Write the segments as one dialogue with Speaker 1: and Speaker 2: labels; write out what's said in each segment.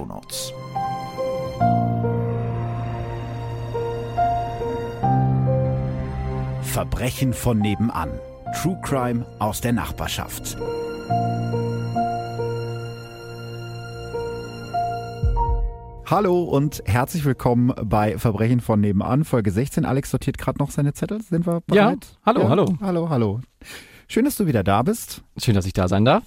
Speaker 1: Shownotes. Verbrechen von nebenan. True Crime aus der Nachbarschaft.
Speaker 2: Hallo und herzlich willkommen bei Verbrechen von nebenan, Folge 16. Alex sortiert gerade noch seine Zettel. Sind wir bereit?
Speaker 3: Ja, hallo, ja? hallo.
Speaker 2: Hallo, hallo. Schön, dass du wieder da bist.
Speaker 3: Schön, dass ich da sein darf.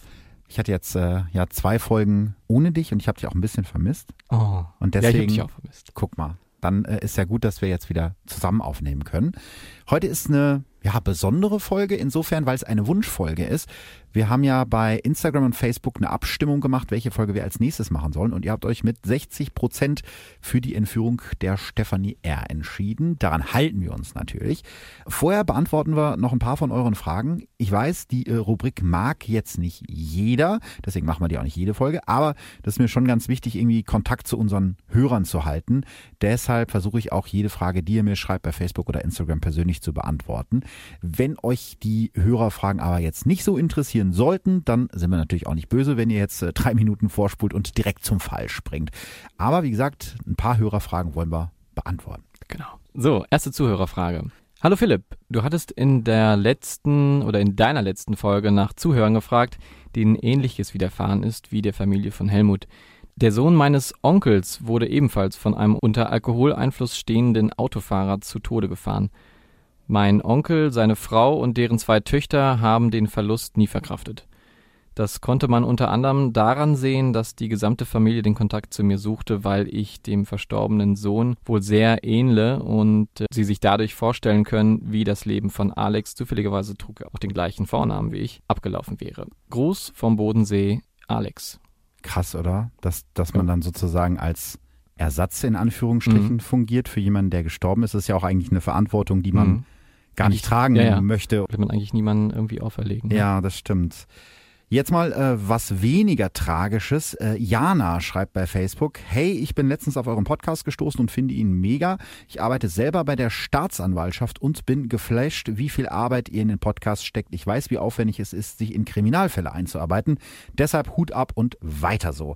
Speaker 2: Ich hatte jetzt äh, ja zwei Folgen ohne dich und ich habe dich auch ein bisschen vermisst.
Speaker 3: Oh.
Speaker 2: Und deswegen,
Speaker 3: ja, ich dich auch vermisst.
Speaker 2: Guck mal, dann äh, ist ja gut, dass wir jetzt wieder zusammen aufnehmen können. Heute ist eine ja, besondere Folge insofern, weil es eine Wunschfolge ist. Wir haben ja bei Instagram und Facebook eine Abstimmung gemacht, welche Folge wir als nächstes machen sollen. Und ihr habt euch mit 60 Prozent für die Entführung der Stefanie R. entschieden. Daran halten wir uns natürlich. Vorher beantworten wir noch ein paar von euren Fragen. Ich weiß, die äh, Rubrik mag jetzt nicht jeder, deswegen machen wir die auch nicht jede Folge, aber das ist mir schon ganz wichtig, irgendwie Kontakt zu unseren Hörern zu halten. Deshalb versuche ich auch jede Frage, die ihr mir schreibt bei Facebook oder Instagram persönlich zu beantworten. Wenn euch die Hörerfragen aber jetzt nicht so interessieren sollten, dann sind wir natürlich auch nicht böse, wenn ihr jetzt äh, drei Minuten vorspult und direkt zum Fall springt. Aber wie gesagt, ein paar Hörerfragen wollen wir beantworten.
Speaker 3: Genau. So, erste Zuhörerfrage. Hallo Philipp, du hattest in der letzten oder in deiner letzten Folge nach Zuhörern gefragt, denen ähnliches widerfahren ist wie der Familie von Helmut. Der Sohn meines Onkels wurde ebenfalls von einem unter Alkoholeinfluss stehenden Autofahrer zu Tode gefahren. Mein Onkel, seine Frau und deren zwei Töchter haben den Verlust nie verkraftet. Das konnte man unter anderem daran sehen, dass die gesamte Familie den Kontakt zu mir suchte, weil ich dem verstorbenen Sohn wohl sehr ähnle und äh, sie sich dadurch vorstellen können, wie das Leben von Alex, zufälligerweise trug er auch den gleichen Vornamen wie ich, abgelaufen wäre. Gruß vom Bodensee, Alex.
Speaker 2: Krass, oder? Dass, dass man dann sozusagen als Ersatz in Anführungsstrichen mhm. fungiert für jemanden, der gestorben ist. Das ist ja auch eigentlich eine Verantwortung, die man mhm gar nicht tragen ja, ja. möchte.
Speaker 3: Will man eigentlich niemanden irgendwie auferlegen.
Speaker 2: Ne? Ja, das stimmt. Jetzt mal äh, was weniger Tragisches. Äh, Jana schreibt bei Facebook, hey, ich bin letztens auf euren Podcast gestoßen und finde ihn mega. Ich arbeite selber bei der Staatsanwaltschaft und bin geflasht, wie viel Arbeit ihr in den Podcast steckt. Ich weiß, wie aufwendig es ist, sich in Kriminalfälle einzuarbeiten. Deshalb Hut ab und weiter so.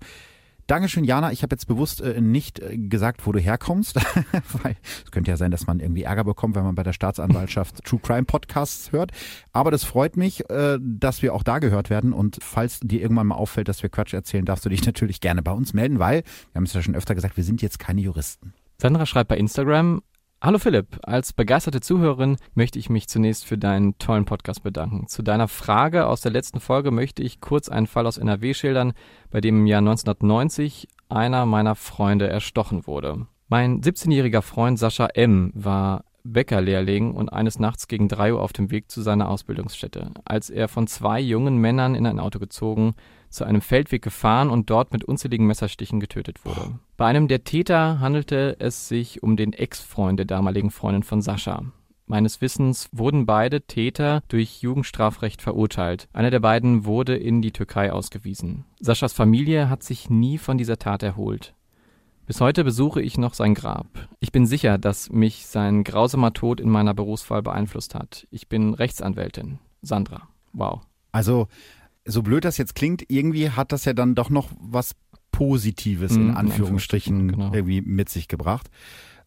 Speaker 2: Dankeschön, Jana. Ich habe jetzt bewusst äh, nicht äh, gesagt, wo du herkommst, weil es könnte ja sein, dass man irgendwie Ärger bekommt, wenn man bei der Staatsanwaltschaft True Crime Podcasts hört. Aber das freut mich, äh, dass wir auch da gehört werden. Und falls dir irgendwann mal auffällt, dass wir Quatsch erzählen, darfst du dich natürlich gerne bei uns melden, weil, wir haben es ja schon öfter gesagt, wir sind jetzt keine Juristen.
Speaker 3: Sandra schreibt bei Instagram, Hallo Philipp, als begeisterte Zuhörerin möchte ich mich zunächst für deinen tollen Podcast bedanken. Zu deiner Frage aus der letzten Folge möchte ich kurz einen Fall aus NRW schildern, bei dem im Jahr 1990 einer meiner Freunde erstochen wurde. Mein 17-jähriger Freund Sascha M. war Bäckerlehrling und eines Nachts gegen drei Uhr auf dem Weg zu seiner Ausbildungsstätte, als er von zwei jungen Männern in ein Auto gezogen zu einem Feldweg gefahren und dort mit unzähligen Messerstichen getötet wurde. Bei einem der Täter handelte es sich um den Ex-Freund der damaligen Freundin von Sascha. Meines Wissens wurden beide Täter durch Jugendstrafrecht verurteilt. Einer der beiden wurde in die Türkei ausgewiesen. Saschas Familie hat sich nie von dieser Tat erholt. Bis heute besuche ich noch sein Grab. Ich bin sicher, dass mich sein grausamer Tod in meiner Berufswahl beeinflusst hat. Ich bin Rechtsanwältin. Sandra. Wow.
Speaker 2: Also so blöd das jetzt klingt, irgendwie hat das ja dann doch noch was Positives in mhm, Anführungsstrichen genau. irgendwie mit sich gebracht.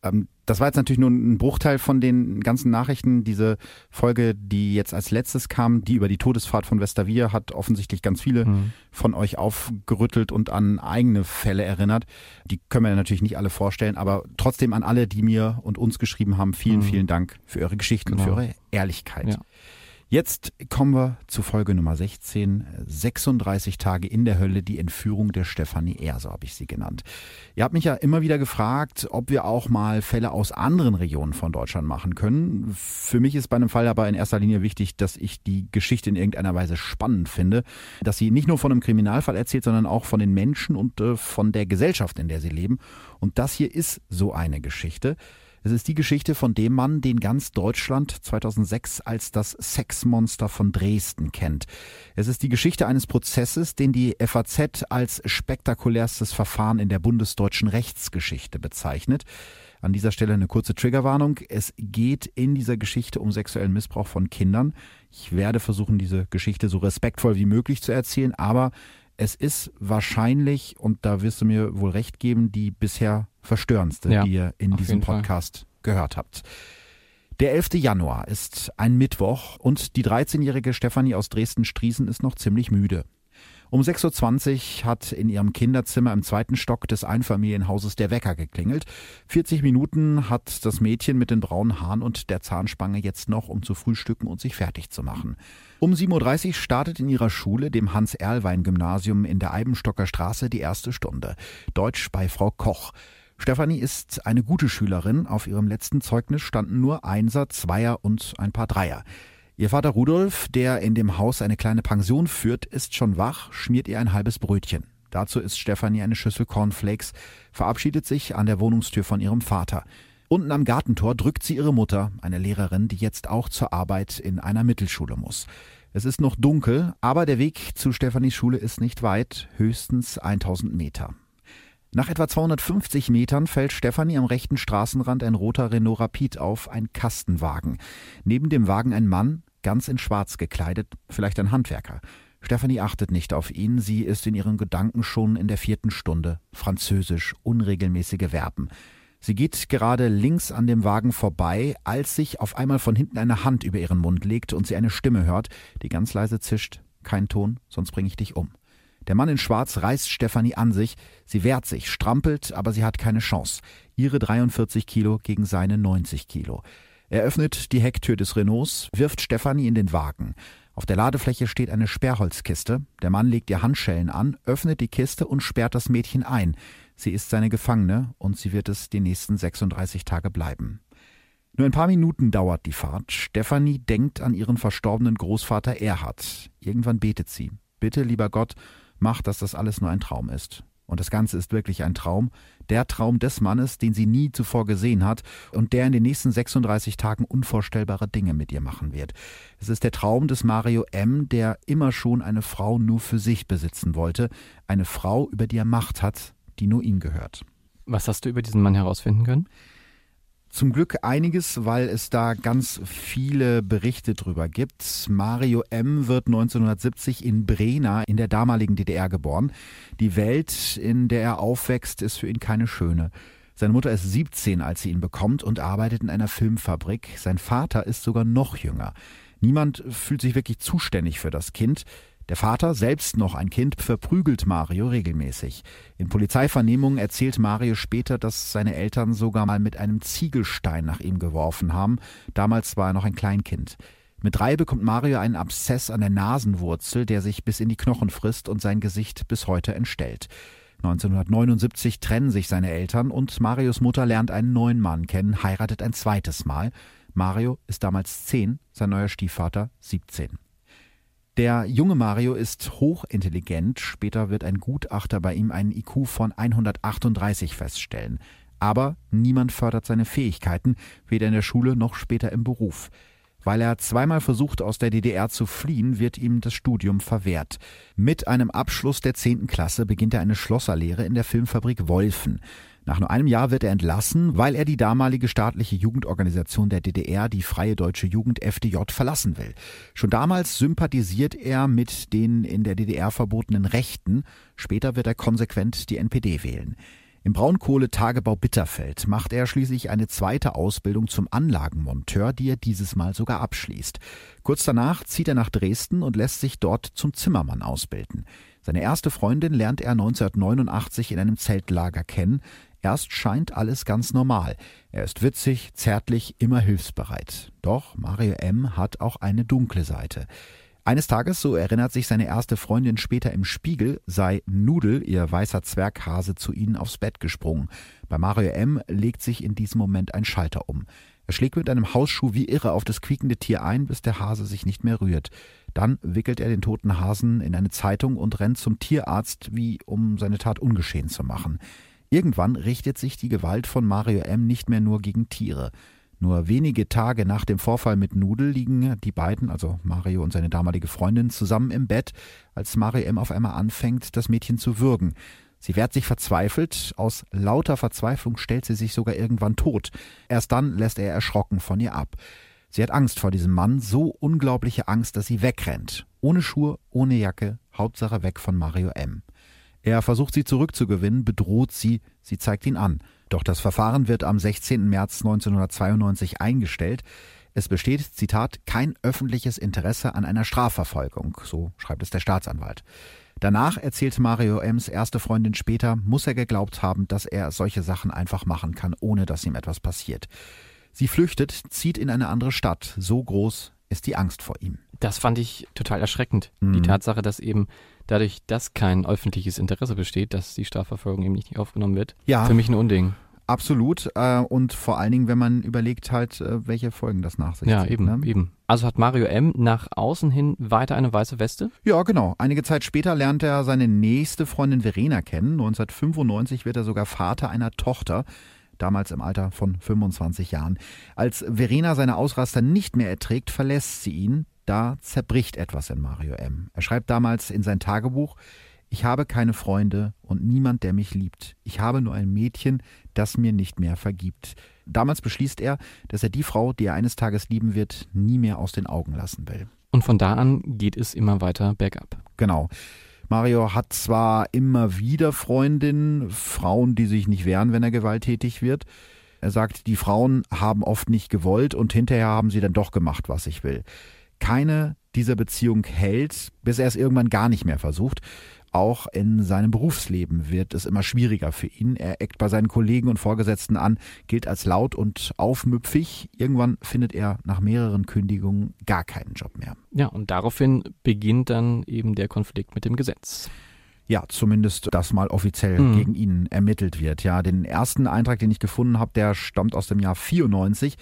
Speaker 2: Ähm, das war jetzt natürlich nur ein Bruchteil von den ganzen Nachrichten. Diese Folge, die jetzt als letztes kam, die über die Todesfahrt von Westervier, hat offensichtlich ganz viele mhm. von euch aufgerüttelt und an eigene Fälle erinnert. Die können wir natürlich nicht alle vorstellen, aber trotzdem an alle, die mir und uns geschrieben haben, vielen, mhm. vielen Dank für eure Geschichten genau. und für eure Ehrlichkeit. Ja. Jetzt kommen wir zu Folge Nummer 16, 36 Tage in der Hölle, die Entführung der Stefanie R., so habe ich sie genannt. Ihr habt mich ja immer wieder gefragt, ob wir auch mal Fälle aus anderen Regionen von Deutschland machen können. Für mich ist bei einem Fall aber in erster Linie wichtig, dass ich die Geschichte in irgendeiner Weise spannend finde, dass sie nicht nur von einem Kriminalfall erzählt, sondern auch von den Menschen und äh, von der Gesellschaft, in der sie leben. Und das hier ist so eine Geschichte. Es ist die Geschichte von dem Mann, den ganz Deutschland 2006 als das Sexmonster von Dresden kennt. Es ist die Geschichte eines Prozesses, den die FAZ als spektakulärstes Verfahren in der bundesdeutschen Rechtsgeschichte bezeichnet. An dieser Stelle eine kurze Triggerwarnung. Es geht in dieser Geschichte um sexuellen Missbrauch von Kindern. Ich werde versuchen, diese Geschichte so respektvoll wie möglich zu erzählen, aber es ist wahrscheinlich, und da wirst du mir wohl recht geben, die bisher verstörendste, ja, die ihr in diesem Podcast Fall. gehört habt. Der 11. Januar ist ein Mittwoch und die 13-jährige Stefanie aus Dresden-Striesen ist noch ziemlich müde. Um 6.20 Uhr hat in ihrem Kinderzimmer im zweiten Stock des Einfamilienhauses der Wecker geklingelt. 40 Minuten hat das Mädchen mit den braunen Haaren und der Zahnspange jetzt noch, um zu frühstücken und sich fertig zu machen. Um 7.30 Uhr startet in ihrer Schule, dem Hans-Erlwein-Gymnasium in der Eibenstocker Straße, die erste Stunde. Deutsch bei Frau Koch. Stefanie ist eine gute Schülerin. Auf ihrem letzten Zeugnis standen nur Einser, Zweier und ein paar Dreier. Ihr Vater Rudolf, der in dem Haus eine kleine Pension führt, ist schon wach, schmiert ihr ein halbes Brötchen. Dazu isst Stefanie eine Schüssel Cornflakes, verabschiedet sich an der Wohnungstür von ihrem Vater. Unten am Gartentor drückt sie ihre Mutter, eine Lehrerin, die jetzt auch zur Arbeit in einer Mittelschule muss. Es ist noch dunkel, aber der Weg zu Stefanis Schule ist nicht weit, höchstens 1000 Meter. Nach etwa 250 Metern fällt Stefanie am rechten Straßenrand ein roter Renault Rapid auf, ein Kastenwagen. Neben dem Wagen ein Mann, ganz in Schwarz gekleidet, vielleicht ein Handwerker. Stephanie achtet nicht auf ihn, sie ist in ihren Gedanken schon in der vierten Stunde. Französisch, unregelmäßige Verben. Sie geht gerade links an dem Wagen vorbei, als sich auf einmal von hinten eine Hand über ihren Mund legt und sie eine Stimme hört, die ganz leise zischt. Kein Ton, sonst bringe ich dich um. Der Mann in Schwarz reißt Stefanie an sich. Sie wehrt sich, strampelt, aber sie hat keine Chance. Ihre 43 Kilo gegen seine 90 Kilo. Er öffnet die Hecktür des Renaults, wirft Stefanie in den Wagen. Auf der Ladefläche steht eine Sperrholzkiste. Der Mann legt ihr Handschellen an, öffnet die Kiste und sperrt das Mädchen ein. Sie ist seine Gefangene und sie wird es die nächsten 36 Tage bleiben. Nur ein paar Minuten dauert die Fahrt. Stefanie denkt an ihren verstorbenen Großvater Erhard. Irgendwann betet sie. Bitte, lieber Gott, mach, dass das alles nur ein Traum ist. Und das Ganze ist wirklich ein Traum. Der Traum des Mannes, den sie nie zuvor gesehen hat und der in den nächsten 36 Tagen unvorstellbare Dinge mit ihr machen wird. Es ist der Traum des Mario M., der immer schon eine Frau nur für sich besitzen wollte. Eine Frau, über die er Macht hat, die nur ihm gehört.
Speaker 3: Was hast du über diesen Mann herausfinden können?
Speaker 2: Zum Glück einiges, weil es da ganz viele Berichte drüber gibt. Mario M. wird 1970 in Brena in der damaligen DDR geboren. Die Welt, in der er aufwächst, ist für ihn keine schöne. Seine Mutter ist 17, als sie ihn bekommt und arbeitet in einer Filmfabrik. Sein Vater ist sogar noch jünger. Niemand fühlt sich wirklich zuständig für das Kind. Der Vater, selbst noch ein Kind, verprügelt Mario regelmäßig. In Polizeivernehmungen erzählt Mario später, dass seine Eltern sogar mal mit einem Ziegelstein nach ihm geworfen haben. Damals war er noch ein Kleinkind. Mit drei bekommt Mario einen Abszess an der Nasenwurzel, der sich bis in die Knochen frisst und sein Gesicht bis heute entstellt. 1979 trennen sich seine Eltern und Marios Mutter lernt einen neuen Mann kennen, heiratet ein zweites Mal. Mario ist damals zehn, sein neuer Stiefvater 17. Der junge Mario ist hochintelligent. Später wird ein Gutachter bei ihm einen IQ von 138 feststellen. Aber niemand fördert seine Fähigkeiten, weder in der Schule noch später im Beruf. Weil er zweimal versucht, aus der DDR zu fliehen, wird ihm das Studium verwehrt. Mit einem Abschluss der 10. Klasse beginnt er eine Schlosserlehre in der Filmfabrik Wolfen. Nach nur einem Jahr wird er entlassen, weil er die damalige staatliche Jugendorganisation der DDR, die Freie Deutsche Jugend FDJ, verlassen will. Schon damals sympathisiert er mit den in der DDR verbotenen Rechten. Später wird er konsequent die NPD wählen. Im Braunkohletagebau Bitterfeld macht er schließlich eine zweite Ausbildung zum Anlagenmonteur, die er dieses Mal sogar abschließt. Kurz danach zieht er nach Dresden und lässt sich dort zum Zimmermann ausbilden. Seine erste Freundin lernt er 1989 in einem Zeltlager kennen. Erst scheint alles ganz normal. Er ist witzig, zärtlich, immer hilfsbereit. Doch Mario M. hat auch eine dunkle Seite. Eines Tages, so erinnert sich seine erste Freundin später im Spiegel, sei Nudel, ihr weißer Zwerghase, zu ihnen aufs Bett gesprungen. Bei Mario M. legt sich in diesem Moment ein Schalter um. Er schlägt mit einem Hausschuh wie irre auf das quiekende Tier ein, bis der Hase sich nicht mehr rührt. Dann wickelt er den toten Hasen in eine Zeitung und rennt zum Tierarzt, wie um seine Tat ungeschehen zu machen. Irgendwann richtet sich die Gewalt von Mario M. nicht mehr nur gegen Tiere. Nur wenige Tage nach dem Vorfall mit Nudel liegen die beiden, also Mario und seine damalige Freundin, zusammen im Bett, als Mario M. auf einmal anfängt, das Mädchen zu würgen. Sie wehrt sich verzweifelt, aus lauter Verzweiflung stellt sie sich sogar irgendwann tot. Erst dann lässt er erschrocken von ihr ab. Sie hat Angst vor diesem Mann, so unglaubliche Angst, dass sie wegrennt. Ohne Schuhe, ohne Jacke, Hauptsache weg von Mario M. Er versucht sie zurückzugewinnen, bedroht sie, sie zeigt ihn an. Doch das Verfahren wird am 16. März 1992 eingestellt. Es besteht, Zitat, kein öffentliches Interesse an einer Strafverfolgung, so schreibt es der Staatsanwalt. Danach, erzählt Mario Ems erste Freundin später, muss er geglaubt haben, dass er solche Sachen einfach machen kann, ohne dass ihm etwas passiert. Sie flüchtet, zieht in eine andere Stadt. So groß ist die Angst vor ihm.
Speaker 3: Das fand ich total erschreckend. Mhm. Die Tatsache, dass eben dadurch, dass kein öffentliches Interesse besteht, dass die Strafverfolgung eben nicht aufgenommen wird. Ja. Für mich ein Unding.
Speaker 2: Absolut. Äh, und vor allen Dingen, wenn man überlegt halt, äh, welche Folgen das nach sich
Speaker 3: Ja, zieht, eben, ne? eben. Also hat Mario M. nach außen hin weiter eine weiße Weste?
Speaker 2: Ja, genau. Einige Zeit später lernt er seine nächste Freundin Verena kennen. 1995 wird er sogar Vater einer Tochter damals im Alter von 25 Jahren. Als Verena seine Ausraster nicht mehr erträgt, verlässt sie ihn. Da zerbricht etwas in Mario M. Er schreibt damals in sein Tagebuch, ich habe keine Freunde und niemand, der mich liebt. Ich habe nur ein Mädchen, das mir nicht mehr vergibt. Damals beschließt er, dass er die Frau, die er eines Tages lieben wird, nie mehr aus den Augen lassen will.
Speaker 3: Und von da an geht es immer weiter bergab.
Speaker 2: Genau. Mario hat zwar immer wieder Freundinnen, Frauen, die sich nicht wehren, wenn er gewalttätig wird. Er sagt, die Frauen haben oft nicht gewollt und hinterher haben sie dann doch gemacht, was ich will. Keine dieser Beziehung hält, bis er es irgendwann gar nicht mehr versucht. Auch in seinem Berufsleben wird es immer schwieriger für ihn. Er eckt bei seinen Kollegen und Vorgesetzten an, gilt als laut und aufmüpfig. Irgendwann findet er nach mehreren Kündigungen gar keinen Job mehr.
Speaker 3: Ja, und daraufhin beginnt dann eben der Konflikt mit dem Gesetz
Speaker 2: ja, zumindest das mal offiziell mhm. gegen ihn ermittelt wird. Ja, den ersten Eintrag, den ich gefunden habe, der stammt aus dem Jahr 94.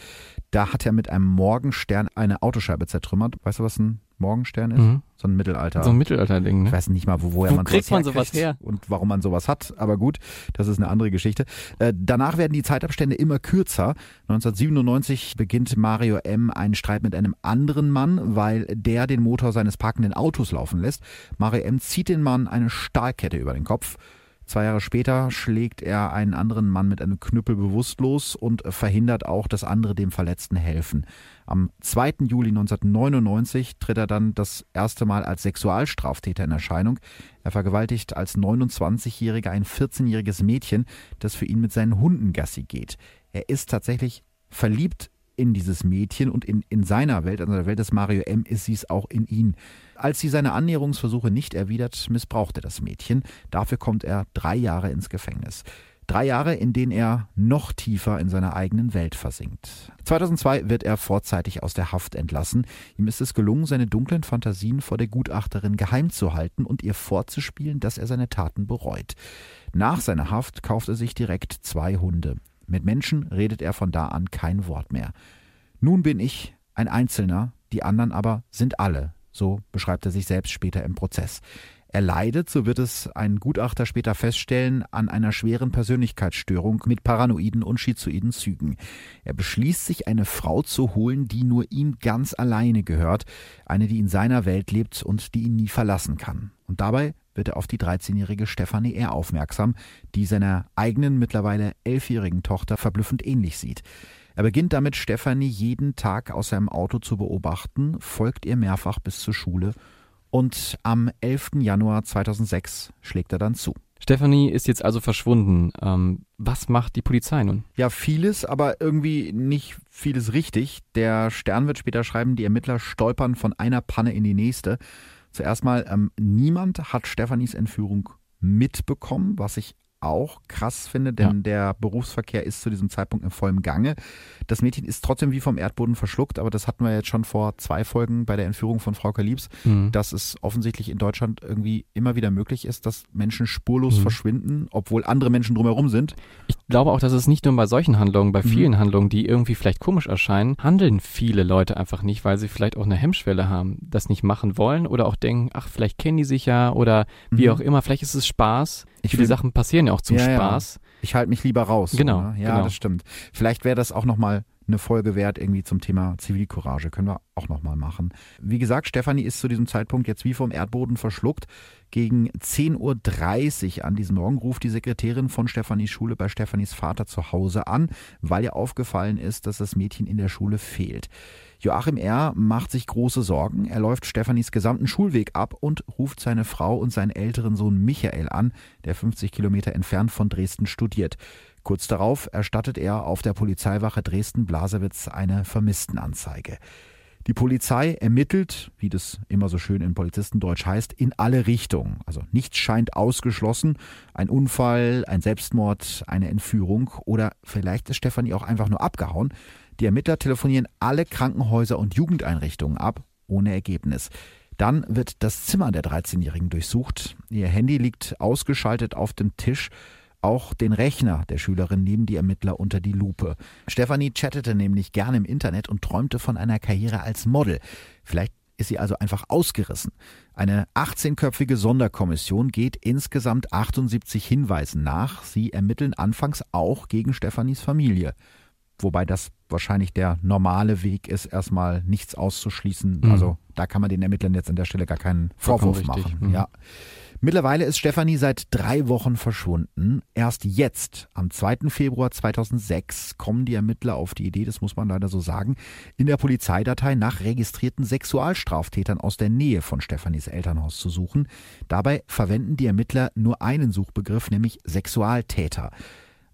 Speaker 2: Da hat er mit einem Morgenstern eine Autoscheibe zertrümmert. Weißt du, was ein Morgenstern ist? Mhm. So ein Mittelalter.
Speaker 3: So ein Mittelalter-Ding,
Speaker 2: ne? Ich weiß nicht mal, wo, woher
Speaker 3: wo
Speaker 2: man
Speaker 3: kriegt sowas, man sowas her?
Speaker 2: Und warum man sowas hat. Aber gut, das ist eine andere Geschichte. Äh, danach werden die Zeitabstände immer kürzer. 1997 beginnt Mario M. einen Streit mit einem anderen Mann, weil der den Motor seines parkenden Autos laufen lässt. Mario M. zieht den Mann eine Stahlkette über den Kopf. Zwei Jahre später schlägt er einen anderen Mann mit einem Knüppel bewusstlos und verhindert auch, dass andere dem Verletzten helfen. Am 2. Juli 1999 tritt er dann das erste Mal als Sexualstraftäter in Erscheinung. Er vergewaltigt als 29-Jähriger ein 14-jähriges Mädchen, das für ihn mit seinen Hunden Gassi geht. Er ist tatsächlich verliebt in dieses Mädchen und in, in seiner Welt, also der Welt des Mario M, ist sie es auch in ihn. Als sie seine Annäherungsversuche nicht erwidert, missbraucht er das Mädchen. Dafür kommt er drei Jahre ins Gefängnis. Drei Jahre, in denen er noch tiefer in seiner eigenen Welt versinkt. 2002 wird er vorzeitig aus der Haft entlassen. Ihm ist es gelungen, seine dunklen Fantasien vor der Gutachterin geheim zu halten und ihr vorzuspielen, dass er seine Taten bereut. Nach seiner Haft kauft er sich direkt zwei Hunde. Mit Menschen redet er von da an kein Wort mehr. Nun bin ich ein Einzelner, die anderen aber sind alle, so beschreibt er sich selbst später im Prozess. Er leidet, so wird es ein Gutachter später feststellen, an einer schweren Persönlichkeitsstörung mit paranoiden und schizoiden Zügen. Er beschließt sich, eine Frau zu holen, die nur ihm ganz alleine gehört, eine, die in seiner Welt lebt und die ihn nie verlassen kann. Und dabei wird er auf die 13-jährige Stefanie R. aufmerksam, die seiner eigenen, mittlerweile elfjährigen Tochter verblüffend ähnlich sieht. Er beginnt damit, Stefanie jeden Tag aus seinem Auto zu beobachten, folgt ihr mehrfach bis zur Schule und am 11. Januar 2006 schlägt er dann zu.
Speaker 3: Stephanie ist jetzt also verschwunden. Ähm, was macht die Polizei nun?
Speaker 2: Ja, vieles, aber irgendwie nicht vieles richtig. Der Stern wird später schreiben, die Ermittler stolpern von einer Panne in die nächste. Zuerst mal, ähm, niemand hat Stephanies Entführung mitbekommen, was ich auch krass finde, denn ja. der Berufsverkehr ist zu diesem Zeitpunkt in vollem Gange. Das Mädchen ist trotzdem wie vom Erdboden verschluckt, aber das hatten wir jetzt schon vor zwei Folgen bei der Entführung von Frau Kaliebs, mhm. dass es offensichtlich in Deutschland irgendwie immer wieder möglich ist, dass Menschen spurlos mhm. verschwinden, obwohl andere Menschen drumherum sind.
Speaker 3: Ich glaube auch, dass es nicht nur bei solchen Handlungen, bei mhm. vielen mhm. Handlungen, die irgendwie vielleicht komisch erscheinen, handeln viele Leute einfach nicht, weil sie vielleicht auch eine Hemmschwelle haben, das nicht machen wollen oder auch denken, ach, vielleicht kennen die sich ja oder wie mhm. auch immer, vielleicht ist es Spaß. Ich Viele Sachen passieren ja auch zum ja, Spaß.
Speaker 2: Ja. Ich halte mich lieber raus.
Speaker 3: Genau.
Speaker 2: Oder? Ja,
Speaker 3: genau.
Speaker 2: das stimmt. Vielleicht wäre das auch nochmal eine Folge wert, irgendwie zum Thema Zivilcourage. Können wir auch nochmal machen. Wie gesagt, Stefanie ist zu diesem Zeitpunkt jetzt wie vom Erdboden verschluckt. Gegen 10.30 Uhr an diesem Morgen ruft die Sekretärin von Stefanis Schule bei Stefanis Vater zu Hause an, weil ihr aufgefallen ist, dass das Mädchen in der Schule fehlt. Joachim R. macht sich große Sorgen. Er läuft Stefanis gesamten Schulweg ab und ruft seine Frau und seinen älteren Sohn Michael an, der 50 Kilometer entfernt von Dresden studiert. Kurz darauf erstattet er auf der Polizeiwache Dresden-Blasewitz eine Vermisstenanzeige. Die Polizei ermittelt, wie das immer so schön in Polizistendeutsch heißt, in alle Richtungen. Also nichts scheint ausgeschlossen. Ein Unfall, ein Selbstmord, eine Entführung oder vielleicht ist Stefanie auch einfach nur abgehauen. Die Ermittler telefonieren alle Krankenhäuser und Jugendeinrichtungen ab, ohne Ergebnis. Dann wird das Zimmer der 13-Jährigen durchsucht. Ihr Handy liegt ausgeschaltet auf dem Tisch. Auch den Rechner der Schülerin nehmen die Ermittler unter die Lupe. Stefanie chattete nämlich gerne im Internet und träumte von einer Karriere als Model. Vielleicht ist sie also einfach ausgerissen. Eine 18-köpfige Sonderkommission geht insgesamt 78 Hinweisen nach. Sie ermitteln anfangs auch gegen Stefanis Familie. Wobei das wahrscheinlich der normale Weg ist, erstmal nichts auszuschließen. Mhm. Also da kann man den Ermittlern jetzt an der Stelle gar keinen Vorwurf machen. Mhm. Ja. Mittlerweile ist Stefanie seit drei Wochen verschwunden. Erst jetzt, am 2. Februar 2006, kommen die Ermittler auf die Idee, das muss man leider so sagen, in der Polizeidatei nach registrierten Sexualstraftätern aus der Nähe von Stefanis Elternhaus zu suchen. Dabei verwenden die Ermittler nur einen Suchbegriff, nämlich Sexualtäter.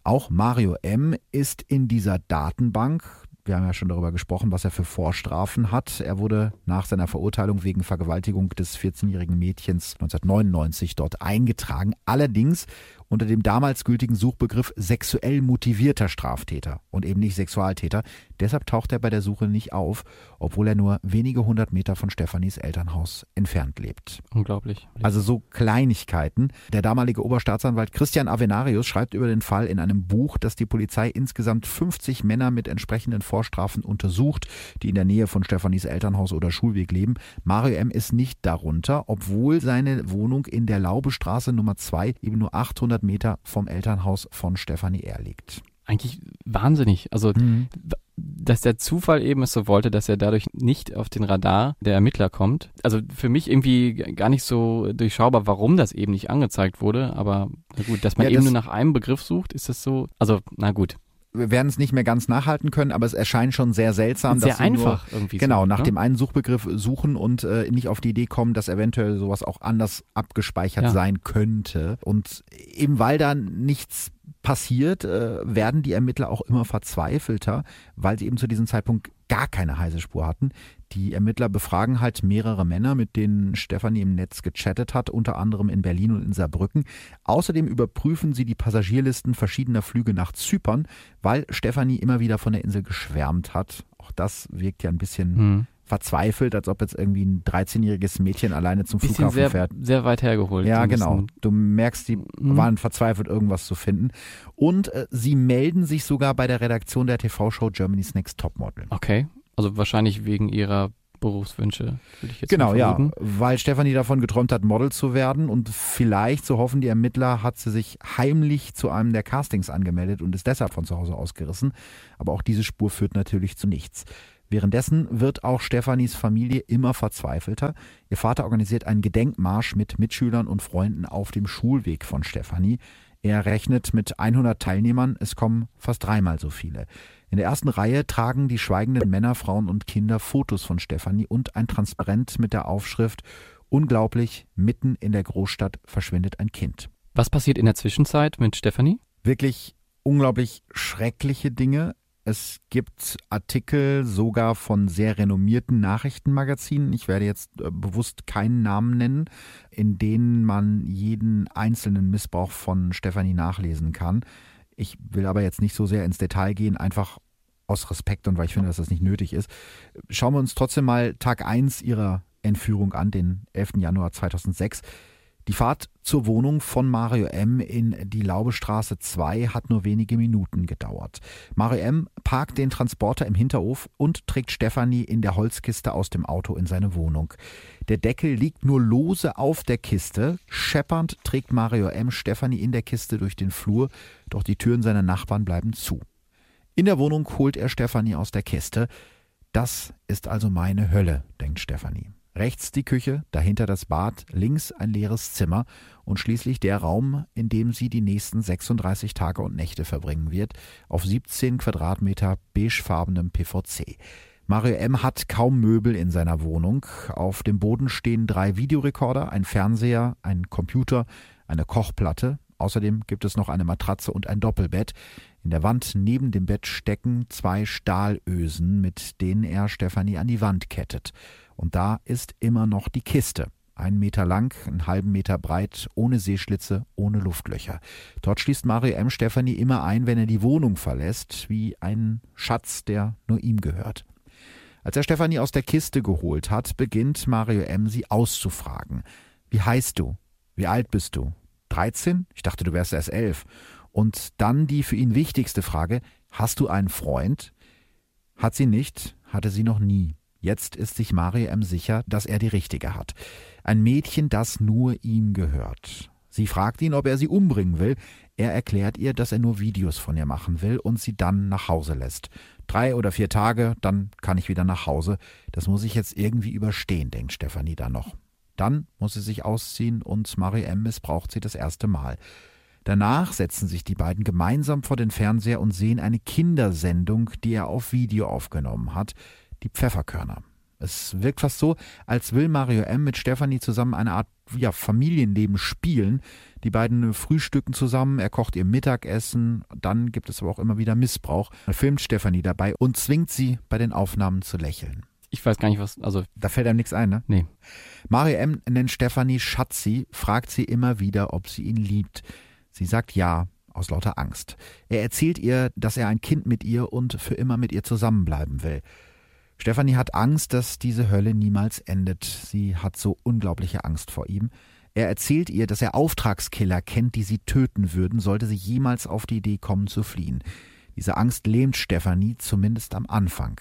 Speaker 2: Auch Mario M. ist in dieser Datenbank. Wir haben ja schon darüber gesprochen, was er für Vorstrafen hat. Er wurde nach seiner Verurteilung wegen Vergewaltigung des 14-jährigen Mädchens 1999 dort eingetragen. Allerdings unter dem damals gültigen Suchbegriff sexuell motivierter Straftäter und eben nicht Sexualtäter. Deshalb taucht er bei der Suche nicht auf, obwohl er nur wenige hundert Meter von Stefanis Elternhaus entfernt lebt.
Speaker 3: Unglaublich.
Speaker 2: Also so Kleinigkeiten. Der damalige Oberstaatsanwalt Christian Avenarius schreibt über den Fall in einem Buch, dass die Polizei insgesamt 50 Männer mit entsprechenden Vorstrafen untersucht, die in der Nähe von Stefanis Elternhaus oder Schulweg leben. Mario M. ist nicht darunter, obwohl seine Wohnung in der Laubestraße Nummer 2 eben nur 800 Meter vom Elternhaus von Stefanie R. liegt.
Speaker 3: Eigentlich wahnsinnig. Also, mhm. Dass der Zufall eben es so wollte, dass er dadurch nicht auf den Radar der Ermittler kommt. Also für mich irgendwie gar nicht so durchschaubar, warum das eben nicht angezeigt wurde. Aber na gut, dass man ja, eben nur nach einem Begriff sucht, ist das so. Also, na gut
Speaker 2: wir werden es nicht mehr ganz nachhalten können, aber es erscheint schon sehr seltsam,
Speaker 3: sehr
Speaker 2: dass
Speaker 3: sie einfach
Speaker 2: nur,
Speaker 3: irgendwie
Speaker 2: genau
Speaker 3: so,
Speaker 2: nach
Speaker 3: ne?
Speaker 2: dem einen Suchbegriff suchen und äh, nicht auf die Idee kommen, dass eventuell sowas auch anders abgespeichert
Speaker 3: Ja.
Speaker 2: sein könnte. Und eben weil da nichts passiert, äh, werden die Ermittler auch immer verzweifelter, weil sie eben zu diesem Zeitpunkt gar keine heiße Spur hatten. Die Ermittler befragen halt mehrere Männer, mit denen Stefanie im Netz gechattet hat, unter anderem in Berlin und in Saarbrücken. Außerdem überprüfen sie die Passagierlisten verschiedener Flüge nach Zypern, weil Stefanie immer wieder von der Insel geschwärmt hat. Auch das wirkt ja ein bisschen
Speaker 3: Hm.
Speaker 2: Verzweifelt, als ob jetzt irgendwie ein 13-jähriges Mädchen alleine zum Flughafen
Speaker 3: sehr,
Speaker 2: fährt.
Speaker 3: sehr weit hergeholt.
Speaker 2: Ja, genau. Du merkst, die
Speaker 3: Mhm.
Speaker 2: waren verzweifelt, irgendwas zu finden. Und äh, sie melden sich sogar bei der Redaktion der TV-Show Germany's Next Topmodel.
Speaker 3: Okay. Also wahrscheinlich wegen ihrer Berufswünsche, würde ich jetzt
Speaker 2: Genau, ja, weil Stefanie davon geträumt hat, Model zu werden und vielleicht, so hoffen die Ermittler, hat sie sich heimlich zu einem der Castings angemeldet und ist deshalb von zu Hause ausgerissen. Aber auch diese Spur führt natürlich zu nichts. Währenddessen wird auch Stefanis Familie immer verzweifelter. Ihr Vater organisiert einen Gedenkmarsch mit Mitschülern und Freunden auf dem Schulweg von Stefanie. Er rechnet mit 100 Teilnehmern, es kommen fast dreimal so viele. In der ersten Reihe tragen die schweigenden Männer, Frauen und Kinder Fotos von Stefanie und ein Transparent mit der Aufschrift Unglaublich, mitten in der Großstadt verschwindet ein Kind.
Speaker 3: Was passiert in der Zwischenzeit mit Stefanie?
Speaker 2: Wirklich unglaublich schreckliche Dinge. Es gibt Artikel sogar von sehr renommierten Nachrichtenmagazinen, ich werde jetzt äh, bewusst keinen Namen nennen, in denen man jeden einzelnen Missbrauch von Stefanie nachlesen kann. Ich will aber jetzt nicht so sehr ins Detail gehen, einfach aus Respekt und weil ich finde, dass das nicht nötig ist. Schauen wir uns trotzdem mal Tag 1 ihrer Entführung an, den 11. Januar 2006. Die Fahrt zur Wohnung von Mario M. in die Laubestraße 2 hat nur wenige Minuten gedauert. Mario M. parkt den Transporter im Hinterhof und trägt Stefanie in der Holzkiste aus dem Auto in seine Wohnung. Der Deckel liegt nur lose auf der Kiste. Scheppernd trägt Mario M. Stefanie in der Kiste durch den Flur, doch die Türen seiner Nachbarn bleiben zu. In der Wohnung holt er Stefanie aus der Kiste. Das ist also meine Hölle, denkt Stefanie. Rechts die Küche, dahinter das Bad, links ein leeres Zimmer und schließlich der Raum, in dem sie die nächsten 36 Tage und Nächte verbringen wird, auf 17 Quadratmeter beigefarbenem PVC. Mario M. hat kaum Möbel in seiner Wohnung. Auf dem Boden stehen drei Videorekorder, ein Fernseher, ein Computer, eine Kochplatte. Außerdem gibt es noch eine Matratze und ein Doppelbett. In der Wand neben dem Bett stecken zwei Stahlösen, mit denen er Stefanie an die Wand kettet. Und da ist immer noch die Kiste. Ein Meter lang, einen halben Meter breit, ohne Seeschlitze, ohne Luftlöcher. Dort schließt Mario M. Stefanie immer ein, wenn er die Wohnung verlässt, wie ein Schatz, der nur ihm gehört. Als er Stefanie aus der Kiste geholt hat, beginnt Mario M. sie auszufragen. Wie heißt du? Wie alt bist du? 13? Ich dachte, du wärst erst elf. Und dann die für ihn wichtigste Frage, hast du einen Freund? Hat sie nicht, hatte sie noch nie. Jetzt ist sich Mario M. sicher, dass er die richtige hat. Ein Mädchen, das nur ihm gehört. Sie fragt ihn, ob er sie umbringen will. Er erklärt ihr, dass er nur Videos von ihr machen will und sie dann nach Hause lässt. Drei oder vier Tage, dann kann ich wieder nach Hause. Das muss ich jetzt irgendwie überstehen, denkt Stefanie dann noch. Dann muss sie sich ausziehen und Marie M. missbraucht sie das erste Mal. Danach setzen sich die beiden gemeinsam vor den Fernseher und sehen eine Kindersendung, die er auf Video aufgenommen hat die Pfefferkörner. Es wirkt fast so, als will Mario M. mit Stefanie zusammen eine Art ja, Familienleben spielen. Die beiden frühstücken zusammen, er kocht ihr Mittagessen, dann gibt es aber auch immer wieder Missbrauch. Er filmt Stefanie dabei und zwingt sie, bei den Aufnahmen zu lächeln.
Speaker 3: Ich weiß gar nicht, was, also.
Speaker 2: Da fällt einem nichts ein, ne?
Speaker 3: Nee.
Speaker 2: Mario M. nennt Stefanie Schatzi, fragt sie immer wieder, ob sie ihn liebt. Sie sagt ja, aus lauter Angst. Er erzählt ihr, dass er ein Kind mit ihr und für immer mit ihr zusammenbleiben will. Stefanie hat Angst, dass diese Hölle niemals endet. Sie hat so unglaubliche Angst vor ihm. Er erzählt ihr, dass er Auftragskiller kennt, die sie töten würden, sollte sie jemals auf die Idee kommen zu fliehen. Diese Angst lähmt Stefanie, zumindest am Anfang.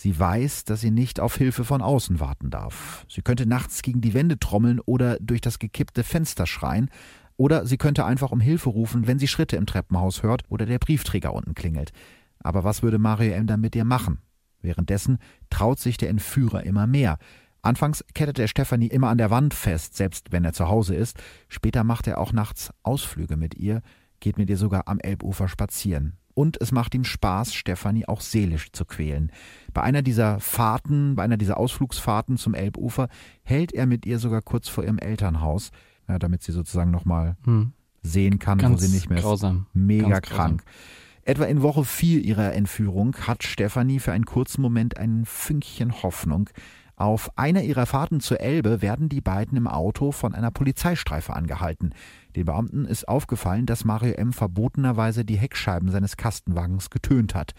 Speaker 2: Sie weiß, dass sie nicht auf Hilfe von außen warten darf. Sie könnte nachts gegen die Wände trommeln oder durch das gekippte Fenster schreien, oder sie könnte einfach um Hilfe rufen, wenn sie Schritte im Treppenhaus hört oder der Briefträger unten klingelt. Aber was würde Mario M. dann mit ihr machen? Währenddessen traut sich der Entführer immer mehr. Anfangs kettet er Stefanie immer an der Wand fest, selbst wenn er zu Hause ist. Später macht er auch nachts Ausflüge mit ihr, geht mit ihr sogar am Elbufer spazieren. Und es macht ihm Spaß, Stefanie auch seelisch zu quälen. Bei einer dieser Fahrten, bei einer dieser Ausflugsfahrten zum Elbufer hält er mit ihr sogar kurz vor ihrem Elternhaus, ja, damit sie sozusagen nochmal hm. sehen kann,
Speaker 3: Ganz
Speaker 2: wo sie nicht mehr
Speaker 3: grausam.
Speaker 2: ist. Mega
Speaker 3: Ganz
Speaker 2: krank.
Speaker 3: grausam.
Speaker 2: Etwa in Woche 4 ihrer Entführung hat Stefanie für einen kurzen Moment ein Fünkchen Hoffnung. Auf einer ihrer Fahrten zur Elbe werden die beiden im Auto von einer Polizeistreife angehalten. Den Beamten ist aufgefallen, dass Mario M. verbotenerweise die Heckscheiben seines Kastenwagens getönt hat.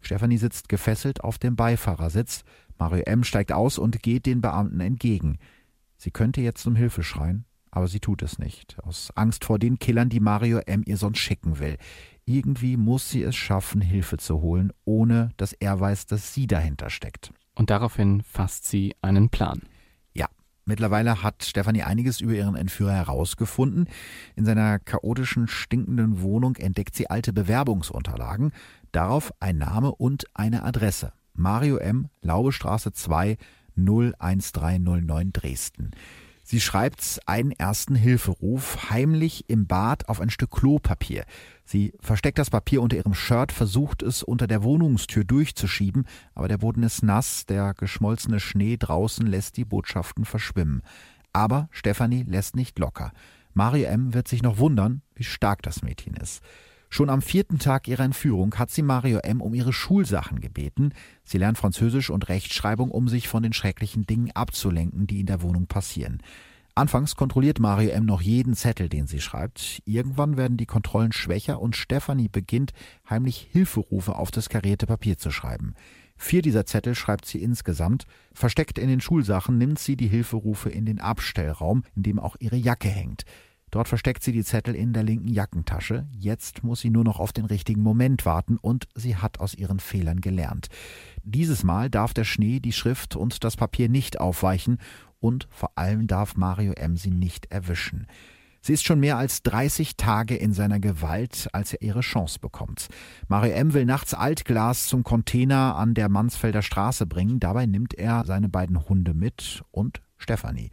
Speaker 2: Stefanie sitzt gefesselt auf dem Beifahrersitz. Mario M. steigt aus und geht den Beamten entgegen. Sie könnte jetzt um Hilfe schreien, aber sie tut es nicht. Aus Angst vor den Killern, die Mario M. ihr sonst schicken will. Irgendwie muss sie es schaffen, Hilfe zu holen, ohne dass er weiß, dass sie dahinter steckt.
Speaker 3: Und daraufhin fasst sie einen Plan.
Speaker 2: Mittlerweile hat Stefanie einiges über ihren Entführer herausgefunden. In seiner chaotischen, stinkenden Wohnung entdeckt sie alte Bewerbungsunterlagen. Darauf ein Name und eine Adresse. Mario M., Laubestraße 2, 01309 Dresden. Sie schreibt einen ersten Hilferuf heimlich im Bad auf ein Stück Klopapier. Sie versteckt das Papier unter ihrem Shirt, versucht es unter der Wohnungstür durchzuschieben, aber der Boden ist nass, der geschmolzene Schnee draußen lässt die Botschaften verschwimmen. Aber Stefanie lässt nicht locker. Mario M. wird sich noch wundern, wie stark das Mädchen ist. Schon am vierten Tag ihrer Entführung hat sie Mario M. um ihre Schulsachen gebeten. Sie lernt Französisch und Rechtschreibung, um sich von den schrecklichen Dingen abzulenken, die in der Wohnung passieren. Anfangs kontrolliert Mario M. noch jeden Zettel, den sie schreibt. Irgendwann werden die Kontrollen schwächer und Stephanie beginnt, heimlich Hilferufe auf das karierte Papier zu schreiben. Vier dieser Zettel schreibt sie insgesamt. Versteckt in den Schulsachen nimmt sie die Hilferufe in den Abstellraum, in dem auch ihre Jacke hängt. Dort versteckt sie die Zettel in der linken Jackentasche. Jetzt muss sie nur noch auf den richtigen Moment warten und sie hat aus ihren Fehlern gelernt. Dieses Mal darf der Schnee die Schrift und das Papier nicht aufweichen und vor allem darf Mario M. sie nicht erwischen. Sie ist schon mehr als 30 Tage in seiner Gewalt, als er ihre Chance bekommt. Mario M. will nachts Altglas zum Container an der Mansfelder Straße bringen. Dabei nimmt er seine beiden Hunde mit und Stefanie.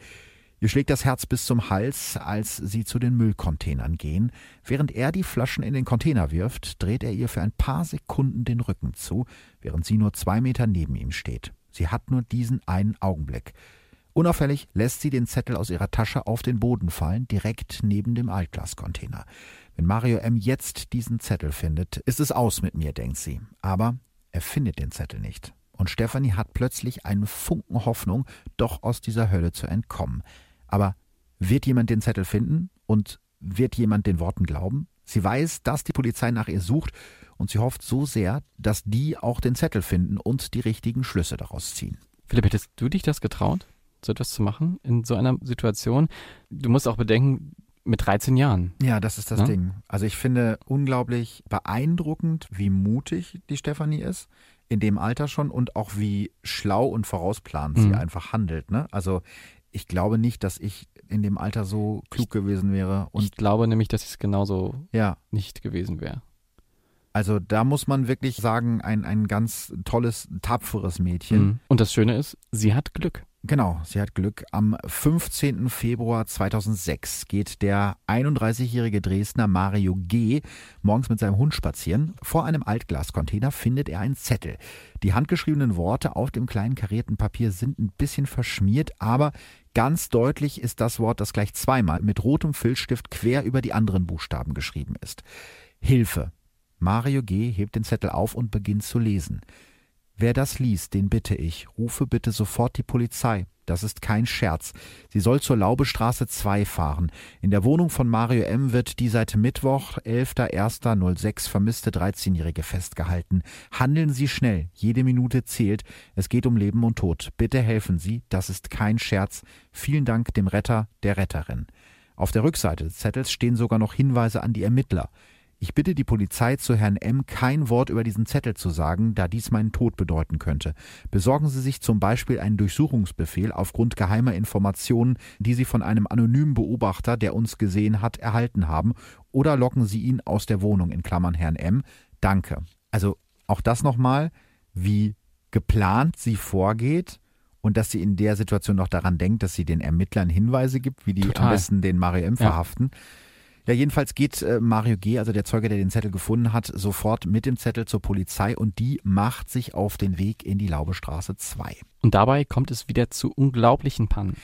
Speaker 2: Ihr schlägt das Herz bis zum Hals, als sie zu den Müllcontainern gehen. Während er die Flaschen in den Container wirft, dreht er ihr für ein paar Sekunden den Rücken zu, während sie nur zwei Meter neben ihm steht. Sie hat nur diesen einen Augenblick. Unauffällig lässt sie den Zettel aus ihrer Tasche auf den Boden fallen, direkt neben dem Altglascontainer. Wenn Mario M. jetzt diesen Zettel findet, ist es aus mit mir, denkt sie. Aber er findet den Zettel nicht. Und Stephanie hat plötzlich einen Funken Hoffnung, doch aus dieser Hölle zu entkommen. Aber wird jemand den Zettel finden? Und wird jemand den Worten glauben? Sie weiß, dass die Polizei nach ihr sucht und sie hofft so sehr, dass die auch den Zettel finden und die richtigen Schlüsse daraus ziehen.
Speaker 3: Philipp, hättest du dich das getraut? So etwas zu machen in so einer Situation. Du musst auch bedenken, mit 13 Jahren.
Speaker 2: Ja, das ist das ja? Ding. Also ich finde unglaublich beeindruckend, wie mutig die Stefanie ist, in dem Alter schon und auch wie schlau und vorausplanend mhm. sie einfach handelt. Ne? Also ich glaube nicht, dass ich in dem Alter so klug gewesen wäre.
Speaker 3: Und ich glaube nämlich, dass es genauso ja. nicht gewesen wäre.
Speaker 2: Also da muss man wirklich sagen, ein, ein ganz tolles, tapferes Mädchen. Mhm.
Speaker 3: Und das Schöne ist, sie hat Glück.
Speaker 2: Genau, sie hat Glück. Am 15. Februar 2006 geht der 31-jährige Dresdner Mario G. morgens mit seinem Hund spazieren. Vor einem Altglascontainer findet er einen Zettel. Die handgeschriebenen Worte auf dem kleinen karierten Papier sind ein bisschen verschmiert, aber ganz deutlich ist das Wort, das gleich zweimal mit rotem Filzstift quer über die anderen Buchstaben geschrieben ist. Hilfe. Mario G. hebt den Zettel auf und beginnt zu lesen. Wer das liest, den bitte ich, rufe bitte sofort die Polizei. Das ist kein Scherz. Sie soll zur Laubestraße 2 fahren. In der Wohnung von Mario M. wird die seit Mittwoch, 11.01.06 vermisste 13-Jährige festgehalten. Handeln Sie schnell. Jede Minute zählt. Es geht um Leben und Tod. Bitte helfen Sie. Das ist kein Scherz. Vielen Dank dem Retter, der Retterin. Auf der Rückseite des Zettels stehen sogar noch Hinweise an die Ermittler. Ich bitte die Polizei zu Herrn M. kein Wort über diesen Zettel zu sagen, da dies meinen Tod bedeuten könnte. Besorgen Sie sich zum Beispiel einen Durchsuchungsbefehl aufgrund geheimer Informationen, die Sie von einem anonymen Beobachter, der uns gesehen hat, erhalten haben, oder locken Sie ihn aus der Wohnung in Klammern Herrn M. Danke. Also auch das nochmal, wie geplant sie vorgeht und dass sie in der Situation noch daran denkt, dass sie den Ermittlern Hinweise gibt, wie die Total. am besten den Mario M. verhaften. Ja. Ja, jedenfalls geht äh, Mario G., also der Zeuge, der den Zettel gefunden hat, sofort mit dem Zettel zur Polizei und die macht sich auf den Weg in die Laubestraße 2.
Speaker 3: Und dabei kommt es wieder zu unglaublichen Pannen.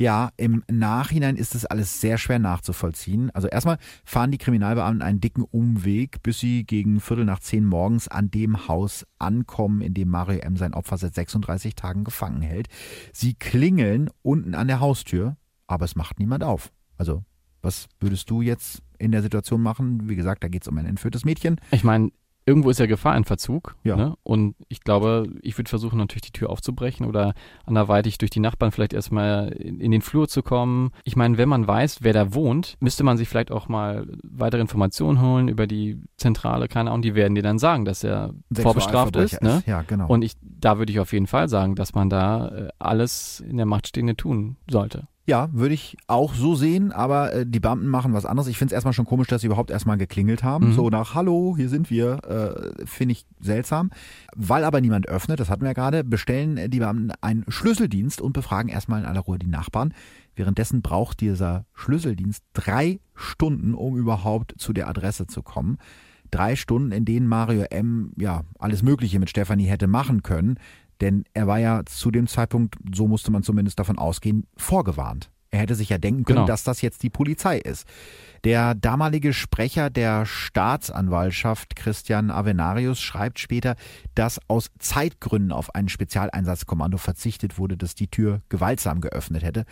Speaker 2: Ja, im Nachhinein ist es alles sehr schwer nachzuvollziehen. Also erstmal fahren die Kriminalbeamten einen dicken Umweg, bis sie gegen Viertel nach zehn morgens an dem Haus ankommen, in dem Mario M. sein Opfer seit 36 Tagen gefangen hält. Sie klingeln unten an der Haustür, aber es macht niemand auf. Also was würdest du jetzt in der Situation machen? Wie gesagt, da geht es um ein entführtes Mädchen.
Speaker 3: Ich meine, irgendwo ist ja Gefahr in Verzug. Ja. Ne? Und ich glaube, ich würde versuchen, natürlich die Tür aufzubrechen oder anderweitig durch die Nachbarn vielleicht erstmal in, in den Flur zu kommen. Ich meine, wenn man weiß, wer da wohnt, müsste man sich vielleicht auch mal weitere Informationen holen über die Zentrale, keine Ahnung, die werden dir dann sagen, dass er vorbestraft ist. Ne?
Speaker 2: Ja, genau.
Speaker 3: Und ich, da würde ich auf jeden Fall sagen, dass man da äh, alles in der Macht Stehende tun sollte.
Speaker 2: Ja, würde ich auch so sehen, aber äh, die Beamten machen was anderes. Ich finde es erstmal schon komisch, dass sie überhaupt erstmal geklingelt haben. Mhm. So nach Hallo, hier sind wir, äh, finde ich seltsam. Weil aber niemand öffnet, das hatten wir ja gerade, bestellen die Beamten einen Schlüsseldienst und befragen erstmal in aller Ruhe die Nachbarn. Währenddessen braucht dieser Schlüsseldienst drei Stunden, um überhaupt zu der Adresse zu kommen. Drei Stunden, in denen Mario M. ja alles Mögliche mit Stefanie hätte machen können. Denn er war ja zu dem Zeitpunkt, so musste man zumindest davon ausgehen, vorgewarnt. Er hätte sich ja denken können,
Speaker 3: Genau.
Speaker 2: dass das jetzt die Polizei ist. Der damalige Sprecher der Staatsanwaltschaft Christian Avenarius schreibt später, dass aus Zeitgründen auf ein Spezialeinsatzkommando verzichtet wurde, das die Tür gewaltsam geöffnet hätte,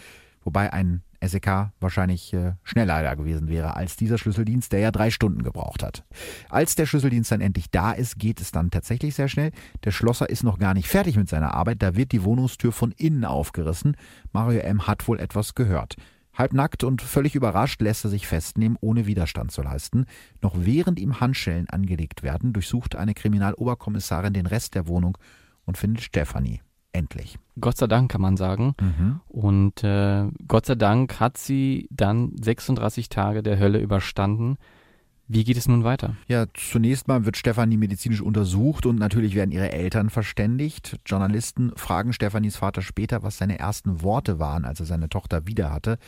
Speaker 2: wobei ein SEK wahrscheinlich äh, schneller da gewesen wäre als dieser Schlüsseldienst, der ja drei Stunden gebraucht hat. Als der Schlüsseldienst dann endlich da ist, geht es dann tatsächlich sehr schnell. Der Schlosser ist noch gar nicht fertig mit seiner Arbeit, da wird die Wohnungstür von innen aufgerissen. Mario M. hat wohl etwas gehört. Halbnackt und völlig überrascht lässt er sich festnehmen, ohne Widerstand zu leisten. Noch während ihm Handschellen angelegt werden, durchsucht eine Kriminaloberkommissarin den Rest der Wohnung und findet Stefanie. Endlich.
Speaker 3: Gott sei Dank kann man sagen. Und äh, Gott sei Dank hat sie dann 36 Tage der Hölle überstanden. Wie geht es nun weiter?
Speaker 2: Ja, zunächst mal wird Stefanie medizinisch untersucht und natürlich werden ihre Eltern verständigt. Journalisten fragen Stefanis Vater später, was seine ersten Worte waren, als er seine Tochter wieder hatte.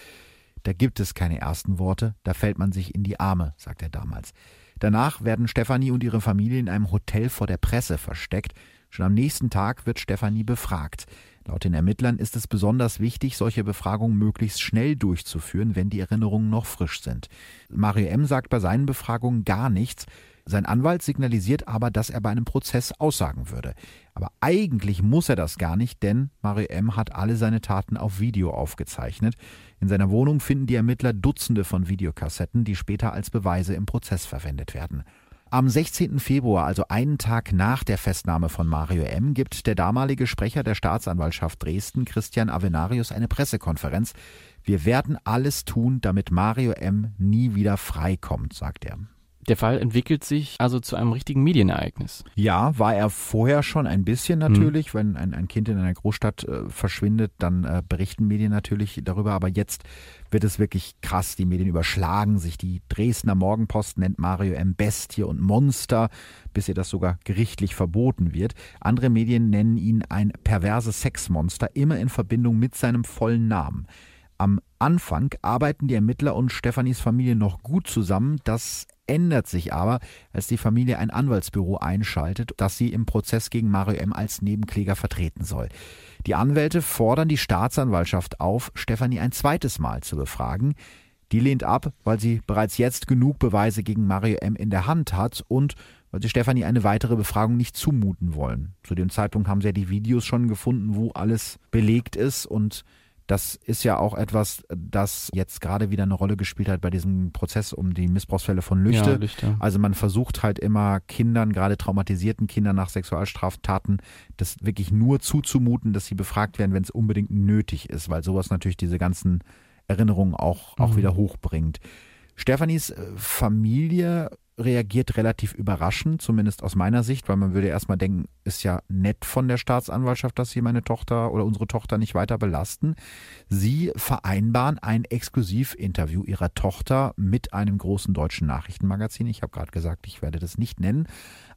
Speaker 2: Da gibt es keine ersten Worte, da fällt man sich in die Arme, sagt er damals. Danach werden Stefanie und ihre Familie in einem Hotel vor der Presse versteckt. Schon am nächsten Tag wird Stefanie befragt. Laut den Ermittlern ist es besonders wichtig, solche Befragungen möglichst schnell durchzuführen, wenn die Erinnerungen noch frisch sind. Mario M. sagt bei seinen Befragungen gar nichts. Sein Anwalt signalisiert aber, dass er bei einem Prozess aussagen würde. Aber eigentlich muss er das gar nicht, denn Mario M. hat alle seine Taten auf Video aufgezeichnet. In seiner Wohnung finden die Ermittler Dutzende von Videokassetten, die später als Beweise im Prozess verwendet werden. Am 16. Februar, also einen Tag nach der Festnahme von Mario M., gibt der damalige Sprecher der Staatsanwaltschaft Dresden, Christian Avenarius, eine Pressekonferenz. Wir werden alles tun, damit Mario M. nie wieder freikommt, sagt er.
Speaker 3: Der Fall entwickelt sich also zu einem richtigen Medienereignis.
Speaker 2: Ja, war er vorher schon ein bisschen natürlich. Wenn ein, ein Kind in einer Großstadt äh, verschwindet, dann äh, berichten Medien natürlich darüber. Aber jetzt wird es wirklich krass. Die Medien überschlagen sich. Die Dresdner Morgenpost nennt Mario M. Bestie und Monster, bis ihr das sogar gerichtlich verboten wird. Andere Medien nennen ihn ein perverses Sexmonster, immer in Verbindung mit seinem vollen Namen. Am Anfang arbeiten die Ermittler und Stefanis Familie noch gut zusammen. Das ändert sich aber, als die Familie ein Anwaltsbüro einschaltet, das sie im Prozess gegen Mario M. als Nebenkläger vertreten soll. Die Anwälte fordern die Staatsanwaltschaft auf, Stefanie ein zweites Mal zu befragen. Die lehnt ab, weil sie bereits jetzt genug Beweise gegen Mario M. in der Hand hat und weil sie Stefanie eine weitere Befragung nicht zumuten wollen. Zu dem Zeitpunkt haben sie ja die Videos schon gefunden, wo alles belegt ist und das ist ja auch etwas, das jetzt gerade wieder eine Rolle gespielt hat bei diesem Prozess um die Missbrauchsfälle von Lüchte.
Speaker 3: Ja, Lüchte.
Speaker 2: Also man versucht halt immer Kindern, gerade traumatisierten Kindern nach Sexualstraftaten, das wirklich nur zuzumuten, dass sie befragt werden, wenn es unbedingt nötig ist, weil sowas natürlich diese ganzen Erinnerungen auch, auch
Speaker 3: Mhm.
Speaker 2: wieder hochbringt. Stefanis äh, Familie reagiert relativ überraschend, zumindest aus meiner Sicht, weil man würde erstmal denken, ist ja nett von der Staatsanwaltschaft, dass sie meine Tochter oder unsere Tochter nicht weiter belasten. Sie vereinbaren ein Exklusivinterview ihrer Tochter mit einem großen deutschen Nachrichtenmagazin. Ich habe gerade gesagt, ich werde das nicht nennen.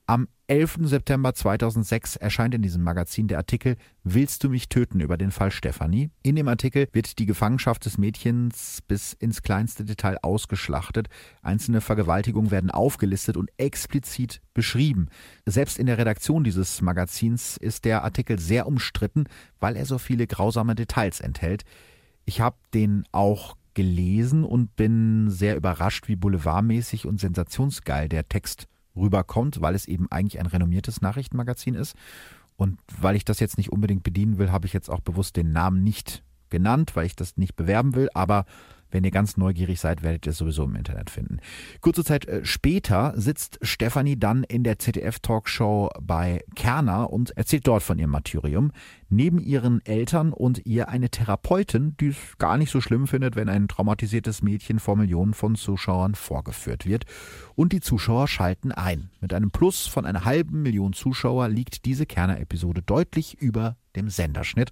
Speaker 2: Am 11. September 2006 erscheint in diesem Magazin der Artikel Willst du mich töten über den Fall Stefanie? In dem Artikel wird die Gefangenschaft des Mädchens bis ins kleinste Detail ausgeschlachtet. Einzelne Vergewaltigungen werden aufgelistet und explizit beschrieben. Selbst in der Redaktion dieses Magazins ist der Artikel sehr umstritten, weil er so viele grausame Details enthält. Ich habe den auch gelesen und bin sehr überrascht, wie boulevardmäßig und sensationsgeil der Text rüberkommt, weil es eben eigentlich ein renommiertes Nachrichtenmagazin ist. Und weil ich das jetzt nicht unbedingt bedienen will, habe ich jetzt auch bewusst den Namen nicht genannt, weil ich das nicht bewerben will. Aber wenn ihr ganz neugierig seid, werdet ihr es sowieso im Internet finden. Kurze Zeit äh, später sitzt Stefanie dann in der ZDF-Talkshow bei Kerner und erzählt dort von ihrem Martyrium. Neben ihren Eltern und ihr eine Therapeutin, die es gar nicht so schlimm findet, wenn ein traumatisiertes Mädchen vor Millionen von Zuschauern vorgeführt wird. Und die Zuschauer schalten ein. Mit einem Plus von einer halben Million Zuschauer liegt diese Kerner-Episode deutlich über dem Senderschnitt.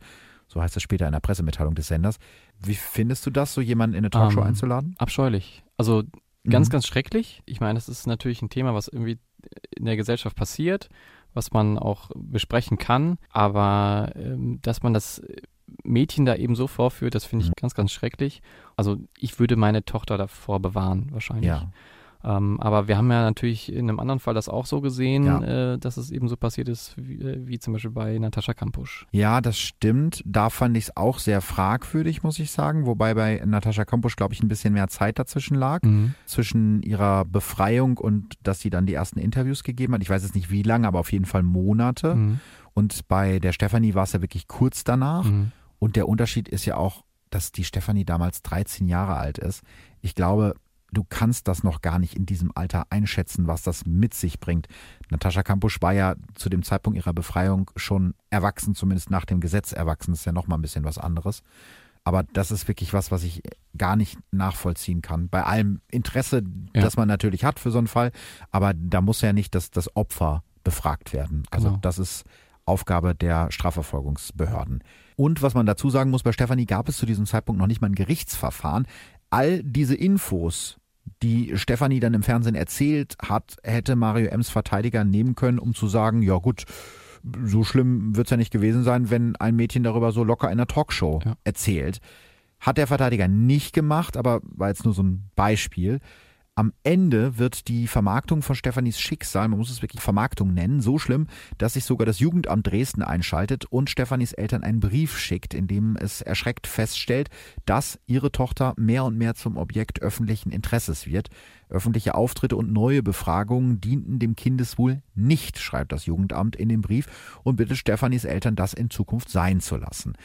Speaker 2: So heißt es später in der Pressemitteilung des Senders. Wie findest du das, so jemanden in eine Talkshow
Speaker 3: Ähm,
Speaker 2: einzuladen?
Speaker 3: Abscheulich. Also ganz,
Speaker 2: Mhm.
Speaker 3: ganz schrecklich. Ich meine, das ist natürlich ein Thema, was irgendwie in der Gesellschaft passiert, was man auch besprechen kann. Aber ähm, dass man das Mädchen da eben so vorführt, das finde ich
Speaker 2: Mhm.
Speaker 3: ganz, ganz schrecklich. Also ich würde meine Tochter davor bewahren, wahrscheinlich.
Speaker 2: Ja.
Speaker 3: Ähm, aber wir haben ja natürlich in einem anderen Fall das auch so gesehen,
Speaker 2: Ja.
Speaker 3: äh, dass es eben so passiert ist, wie, äh, wie zum Beispiel bei Natascha Kampusch.
Speaker 2: Ja, das stimmt. Da fand ich es auch sehr fragwürdig, muss ich sagen. Wobei bei Natascha Kampusch, glaube ich, ein bisschen mehr Zeit dazwischen lag.
Speaker 3: Mhm.
Speaker 2: Zwischen ihrer Befreiung und dass sie dann die ersten Interviews gegeben hat. Ich weiß jetzt nicht wie lange, aber auf jeden Fall Monate.
Speaker 3: Mhm.
Speaker 2: Und bei der Stefanie war es ja wirklich kurz danach.
Speaker 3: Mhm.
Speaker 2: Und der Unterschied ist ja auch, dass die Stefanie damals 13 Jahre alt ist. Ich glaube, du kannst das noch gar nicht in diesem Alter einschätzen, was das mit sich bringt. Natascha Kampusch war ja zu dem Zeitpunkt ihrer Befreiung schon erwachsen, zumindest nach dem Gesetz erwachsen. Das ist ja nochmal ein bisschen was anderes. Aber das ist wirklich was, was ich gar nicht nachvollziehen kann. Bei allem Interesse,
Speaker 3: Ja.
Speaker 2: das man natürlich hat für so einen Fall. Aber da muss ja nicht das, das Opfer befragt werden. Also
Speaker 3: Genau.
Speaker 2: das ist Aufgabe der Strafverfolgungsbehörden. Und was man dazu sagen muss, bei Stefanie gab es zu diesem Zeitpunkt noch nicht mal ein Gerichtsverfahren. All diese Infos, die Stefanie dann im Fernsehen erzählt hat, hätte Mario Ems Verteidiger nehmen können, um zu sagen, ja gut, so schlimm wird es ja nicht gewesen sein, wenn ein Mädchen darüber so locker in einer Talkshow
Speaker 3: Ja.
Speaker 2: erzählt. Hat der Verteidiger nicht gemacht, aber war jetzt nur so ein Beispiel. Am Ende wird die Vermarktung von Stefanis Schicksal, man muss es wirklich Vermarktung nennen, so schlimm, dass sich sogar das Jugendamt Dresden einschaltet und Stefanis Eltern einen Brief schickt, in dem es erschreckt feststellt, dass ihre Tochter mehr und mehr zum Objekt öffentlichen Interesses wird. Öffentliche Auftritte und neue Befragungen dienten dem Kindeswohl nicht, schreibt das Jugendamt in dem Brief und bittet Stefanis Eltern, das in Zukunft sein zu lassen.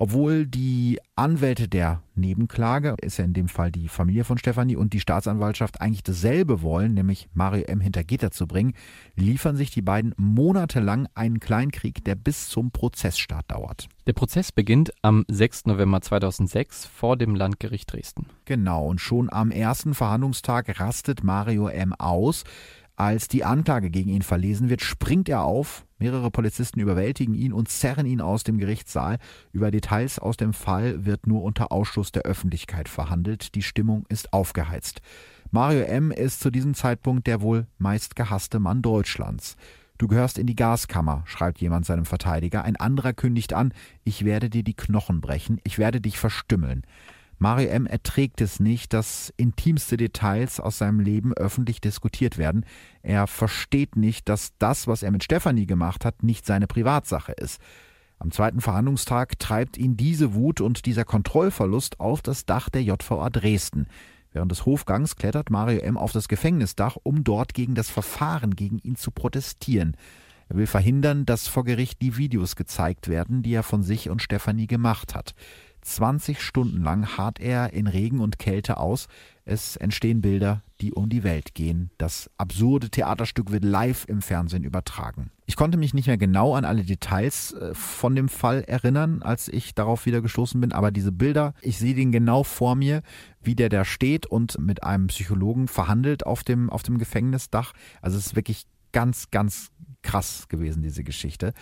Speaker 2: Obwohl die Anwälte der Nebenklage, ist ja in dem Fall die Familie von Stefanie und die Staatsanwaltschaft eigentlich dasselbe wollen, nämlich Mario M. hinter Gitter zu bringen, liefern sich die beiden monatelang einen Kleinkrieg, der bis zum Prozessstart dauert.
Speaker 3: Der Prozess beginnt am 6. November 2006 vor dem Landgericht Dresden.
Speaker 2: Genau, und schon am ersten Verhandlungstag rastet Mario M. aus. Als die Anklage gegen ihn verlesen wird, springt er auf. Mehrere Polizisten überwältigen ihn und zerren ihn aus dem Gerichtssaal. Über Details aus dem Fall wird nur unter Ausschluss der Öffentlichkeit verhandelt. Die Stimmung ist aufgeheizt. Mario M. ist zu diesem Zeitpunkt der wohl meistgehasste Mann Deutschlands. Du gehörst in die Gaskammer, schreibt jemand seinem Verteidiger. Ein anderer kündigt an, ich werde dir die Knochen brechen, ich werde dich verstümmeln. Mario M. erträgt es nicht, dass intimste Details aus seinem Leben öffentlich diskutiert werden. Er versteht nicht, dass das, was er mit Stefanie gemacht hat, nicht seine Privatsache ist. Am zweiten Verhandlungstag treibt ihn diese Wut und dieser Kontrollverlust auf das Dach der JVA Dresden. Während des Hofgangs klettert Mario M. auf das Gefängnisdach, um dort gegen das Verfahren gegen ihn zu protestieren. Er will verhindern, dass vor Gericht die Videos gezeigt werden, die er von sich und Stefanie gemacht hat. 20 Stunden lang harrt er in Regen und Kälte aus. Es entstehen Bilder, die um die Welt gehen. Das absurde Theaterstück wird live im Fernsehen übertragen. Ich konnte mich nicht mehr genau an alle Details äh, von dem Fall erinnern, als ich darauf wieder gestoßen bin, aber diese Bilder, ich sehe den genau vor mir, wie der da steht und mit einem Psychologen verhandelt auf dem, auf dem Gefängnisdach. Also es ist wirklich ganz, ganz krass gewesen, diese Geschichte.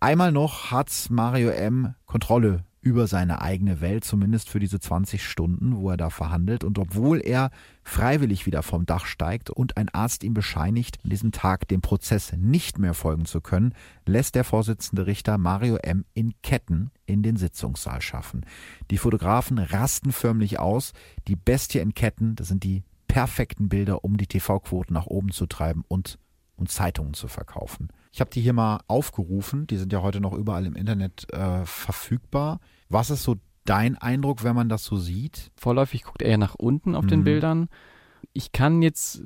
Speaker 2: Einmal noch hat Mario M. Kontrolle über seine eigene Welt, zumindest für diese 20 Stunden, wo er da verhandelt. Und obwohl er freiwillig wieder vom Dach steigt und ein Arzt ihm bescheinigt, an diesem Tag dem Prozess nicht mehr folgen zu können, lässt der Vorsitzende Richter Mario M. in Ketten in den Sitzungssaal schaffen. Die Fotografen rasten förmlich aus. Die Bestie in Ketten, das sind die perfekten Bilder, um die TV-Quoten nach oben zu treiben und und Zeitungen zu verkaufen. Ich habe die hier mal aufgerufen, die sind ja heute noch überall im Internet äh, verfügbar. Was ist so dein Eindruck, wenn man das so sieht?
Speaker 3: Vorläufig guckt er ja nach unten auf den
Speaker 2: Mhm.
Speaker 3: Bildern. Ich kann jetzt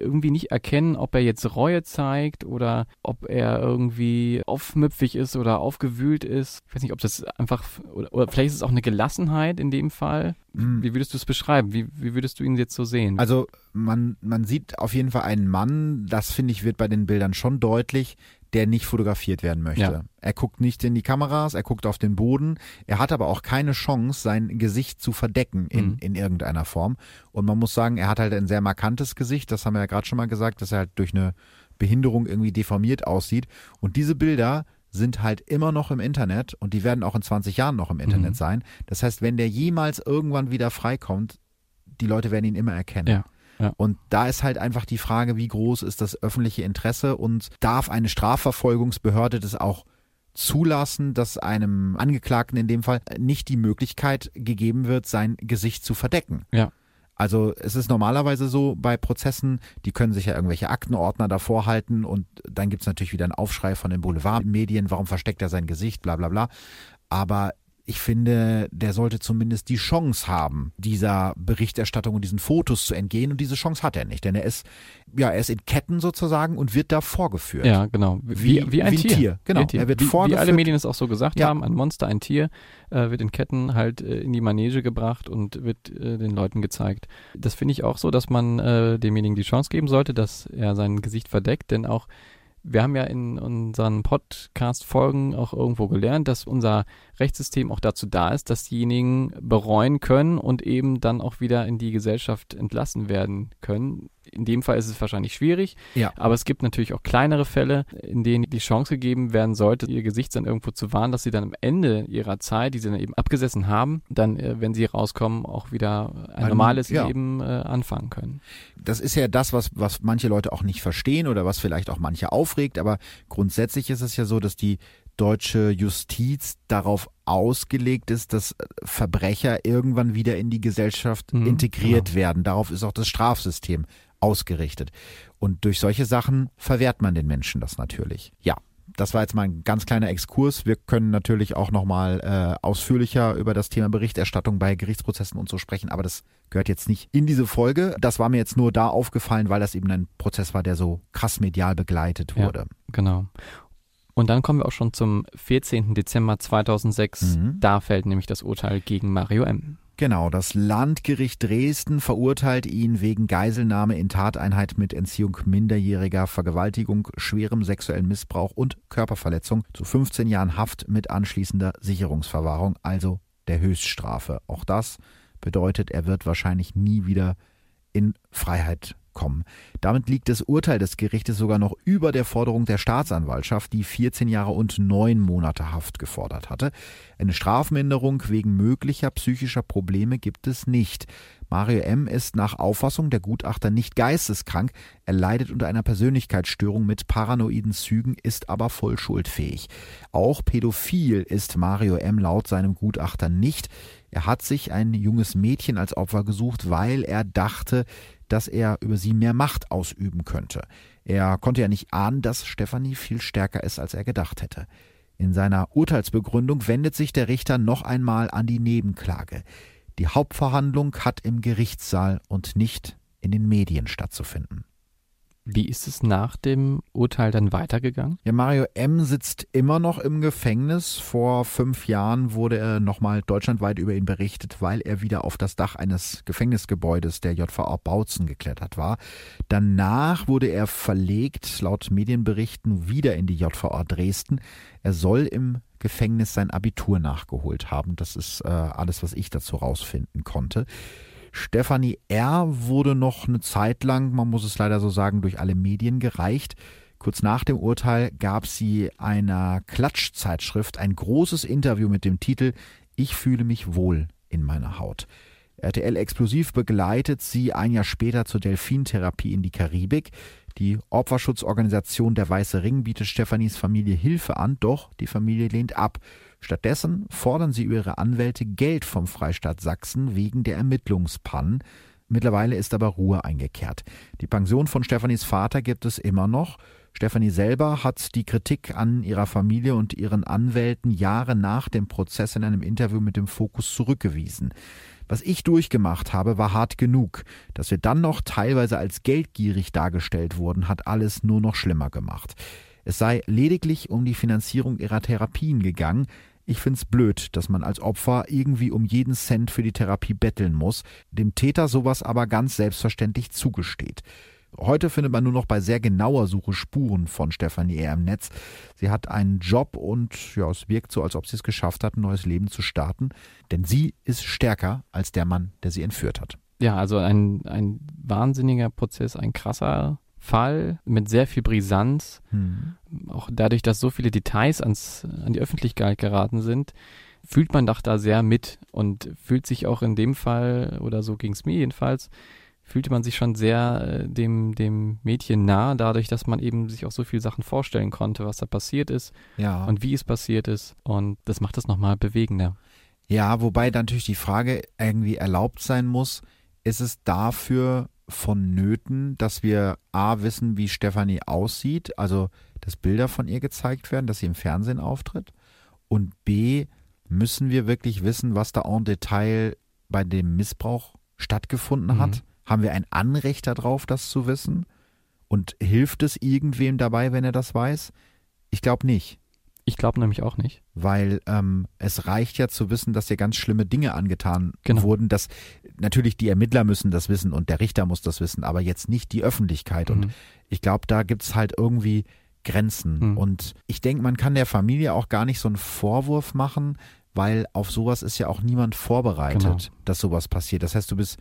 Speaker 3: irgendwie nicht erkennen, ob er jetzt Reue zeigt oder ob er irgendwie aufmüpfig ist oder aufgewühlt ist. Ich weiß nicht, ob das einfach, oder, oder vielleicht ist es auch eine Gelassenheit in dem Fall.
Speaker 2: Mhm.
Speaker 3: Wie würdest du es beschreiben? Wie, wie würdest du ihn jetzt so sehen?
Speaker 2: Also man, man sieht auf jeden Fall einen Mann, das finde ich wird bei den Bildern schon deutlich, der nicht fotografiert werden möchte.
Speaker 3: Ja.
Speaker 2: Er guckt nicht in die Kameras, er guckt auf den Boden. Er hat aber auch keine Chance, sein Gesicht zu verdecken in,
Speaker 3: Mhm.
Speaker 2: in irgendeiner Form. Und man muss sagen, er hat halt ein sehr markantes Gesicht. Das haben wir ja gerade schon mal gesagt, dass er halt durch eine Behinderung irgendwie deformiert aussieht. Und diese Bilder sind halt immer noch im Internet und die werden auch in 20 Jahren noch im Internet
Speaker 3: Mhm.
Speaker 2: sein. Das heißt, wenn der jemals irgendwann wieder freikommt, die Leute werden ihn immer erkennen.
Speaker 3: Ja. Ja.
Speaker 2: Und da ist halt einfach die Frage, wie groß ist das öffentliche Interesse und darf eine Strafverfolgungsbehörde das auch zulassen, dass einem Angeklagten in dem Fall nicht die Möglichkeit gegeben wird, sein Gesicht zu verdecken.
Speaker 3: Ja.
Speaker 2: Also es ist normalerweise so bei Prozessen, die können sich ja irgendwelche Aktenordner davor halten und dann gibt's natürlich wieder einen Aufschrei von den Boulevardmedien, warum versteckt er sein Gesicht, bla bla bla. Aber ich finde, der sollte zumindest die Chance haben, dieser Berichterstattung und diesen Fotos zu entgehen. Und diese Chance hat er nicht, denn er ist, ja, er ist in Ketten sozusagen und wird da vorgeführt.
Speaker 3: Ja, genau. Wie, wie, wie ein, wie ein Tier. Tier.
Speaker 2: Genau.
Speaker 3: Ein Tier.
Speaker 2: Er wird
Speaker 3: wie,
Speaker 2: vorgeführt.
Speaker 3: Wie alle Medien es auch so gesagt ja. haben, ein Monster, ein Tier, äh, wird in Ketten halt äh, in die Manege gebracht und wird äh, den Leuten gezeigt. Das finde ich auch so, dass man äh, demjenigen die Chance geben sollte, dass er sein Gesicht verdeckt, denn auch wir haben ja in unseren Podcast-Folgen auch irgendwo gelernt, dass unser Rechtssystem auch dazu da ist, dass diejenigen bereuen können und eben dann auch wieder in die Gesellschaft entlassen werden können. In dem Fall ist es wahrscheinlich schwierig,
Speaker 2: ja.
Speaker 3: aber es gibt natürlich auch kleinere Fälle, in denen die Chance gegeben werden sollte, ihr Gesicht dann irgendwo zu wahren, dass sie dann am Ende ihrer Zeit, die sie dann eben abgesessen haben, dann, äh, wenn sie rauskommen, auch wieder ein, ein normales ja. Leben äh, anfangen können.
Speaker 2: Das ist ja das, was, was manche Leute auch nicht verstehen oder was vielleicht auch manche aufregt, aber grundsätzlich ist es ja so, dass die deutsche Justiz darauf ausgelegt ist, dass Verbrecher irgendwann wieder in die Gesellschaft mhm, integriert genau. werden. Darauf ist auch das Strafsystem ausgerichtet. Und durch solche Sachen verwehrt man den Menschen das natürlich. Ja. Das war jetzt mal ein ganz kleiner Exkurs. Wir können natürlich auch nochmal äh, ausführlicher über das Thema Berichterstattung bei Gerichtsprozessen und so sprechen, aber das gehört jetzt nicht in diese Folge. Das war mir jetzt nur da aufgefallen, weil das eben ein Prozess war, der so krass medial begleitet wurde. Ja,
Speaker 3: genau. Und dann kommen wir auch schon zum 14. Dezember 2006. Mhm. Da fällt nämlich das Urteil gegen Mario M.
Speaker 2: Genau, das Landgericht Dresden verurteilt ihn wegen Geiselnahme in Tateinheit mit Entziehung minderjähriger Vergewaltigung, schwerem sexuellen Missbrauch und Körperverletzung zu 15 Jahren Haft mit anschließender Sicherungsverwahrung, also der Höchststrafe. Auch das bedeutet, er wird wahrscheinlich nie wieder in Freiheit kommen. Damit liegt das Urteil des Gerichtes sogar noch über der Forderung der Staatsanwaltschaft, die 14 Jahre und 9 Monate Haft gefordert hatte. Eine Strafminderung wegen möglicher psychischer Probleme gibt es nicht. Mario M. ist nach Auffassung der Gutachter nicht geisteskrank, er leidet unter einer Persönlichkeitsstörung mit paranoiden Zügen, ist aber voll schuldfähig. Auch pädophil ist Mario M. laut seinem Gutachter nicht. Er hat sich ein junges Mädchen als Opfer gesucht, weil er dachte, dass er über sie mehr Macht ausüben könnte. Er konnte ja nicht ahnen, dass Stefanie viel stärker ist, als er gedacht hätte. In seiner Urteilsbegründung wendet sich der Richter noch einmal an die Nebenklage. Die Hauptverhandlung hat im Gerichtssaal und nicht in den Medien stattzufinden.
Speaker 3: Wie ist es nach dem Urteil dann weitergegangen?
Speaker 2: Ja, Mario M. sitzt immer noch im Gefängnis. Vor fünf Jahren wurde er nochmal deutschlandweit über ihn berichtet, weil er wieder auf das Dach eines Gefängnisgebäudes der JVA Bautzen geklettert war. Danach wurde er verlegt, laut Medienberichten, wieder in die JVA Dresden. Er soll im Gefängnis sein Abitur nachgeholt haben. Das ist äh, alles, was ich dazu rausfinden konnte. Stefanie R. wurde noch eine Zeit lang, man muss es leider so sagen, durch alle Medien gereicht. Kurz nach dem Urteil gab sie einer Klatschzeitschrift ein großes Interview mit dem Titel Ich fühle mich wohl in meiner Haut. RTL Explosiv begleitet sie ein Jahr später zur Delfintherapie in die Karibik. Die Opferschutzorganisation Der Weiße Ring bietet Stefanis Familie Hilfe an, doch die Familie lehnt ab. Stattdessen fordern sie über ihre Anwälte Geld vom Freistaat Sachsen wegen der Ermittlungspannen. Mittlerweile ist aber Ruhe eingekehrt. Die Pension von Stefanis Vater gibt es immer noch. Stefanie selber hat die Kritik an ihrer Familie und ihren Anwälten Jahre nach dem Prozess in einem Interview mit dem Fokus zurückgewiesen. Was ich durchgemacht habe, war hart genug. Dass wir dann noch teilweise als geldgierig dargestellt wurden, hat alles nur noch schlimmer gemacht. Es sei lediglich um die Finanzierung ihrer Therapien gegangen. Ich find's blöd, dass man als Opfer irgendwie um jeden Cent für die Therapie betteln muss, dem Täter sowas aber ganz selbstverständlich zugesteht. Heute findet man nur noch bei sehr genauer Suche Spuren von Stefanie R. im Netz. Sie hat einen Job und ja, es wirkt so, als ob sie es geschafft hat, ein neues Leben zu starten. Denn sie ist stärker als der Mann, der sie entführt hat.
Speaker 3: Ja, also ein, ein wahnsinniger Prozess, ein krasser Fall mit sehr viel Brisanz. Hm. Auch dadurch, dass so viele Details ans, an die Öffentlichkeit geraten sind, fühlt man doch da sehr mit und fühlt sich auch in dem Fall, oder so ging es mir jedenfalls, fühlte man sich schon sehr äh, dem, dem Mädchen nah, dadurch, dass man eben sich auch so viele Sachen vorstellen konnte, was da passiert ist
Speaker 2: ja.
Speaker 3: und wie es passiert ist. Und das macht das nochmal bewegender.
Speaker 2: Ja, wobei dann natürlich die Frage irgendwie erlaubt sein muss, ist es dafür vonnöten, dass wir A wissen, wie Stefanie aussieht, also dass Bilder von ihr gezeigt werden, dass sie im Fernsehen auftritt? Und B, müssen wir wirklich wissen, was da en Detail bei dem Missbrauch stattgefunden mhm. hat? Haben wir ein Anrecht darauf, das zu wissen? Und hilft es irgendwem dabei, wenn er das weiß? Ich glaube nicht.
Speaker 3: Ich glaube nämlich auch nicht.
Speaker 2: Weil ähm, es reicht ja zu wissen, dass dir ganz schlimme Dinge angetan genau. wurden. Dass natürlich die Ermittler müssen das wissen und der Richter muss das wissen, aber jetzt nicht die Öffentlichkeit. Mhm. Und ich glaube, da gibt es halt irgendwie Grenzen. Mhm. Und ich denke, man kann der Familie auch gar nicht so einen Vorwurf machen, weil auf sowas ist ja auch niemand vorbereitet, genau. dass sowas passiert. Das heißt, du bist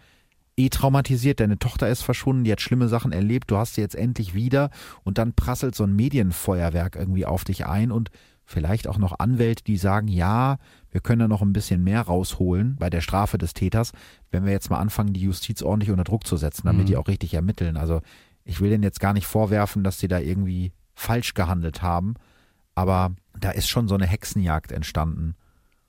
Speaker 2: eh traumatisiert, deine Tochter ist verschwunden, die hat schlimme Sachen erlebt, du hast sie jetzt endlich wieder und dann prasselt so ein Medienfeuerwerk irgendwie auf dich ein und vielleicht auch noch Anwälte, die sagen, ja, wir können da noch ein bisschen mehr rausholen bei der Strafe des Täters, wenn wir jetzt mal anfangen, die Justiz ordentlich unter Druck zu setzen, damit mhm. die auch richtig ermitteln. Also ich will denen jetzt gar nicht vorwerfen, dass sie da irgendwie falsch gehandelt haben, aber da ist schon so eine Hexenjagd entstanden.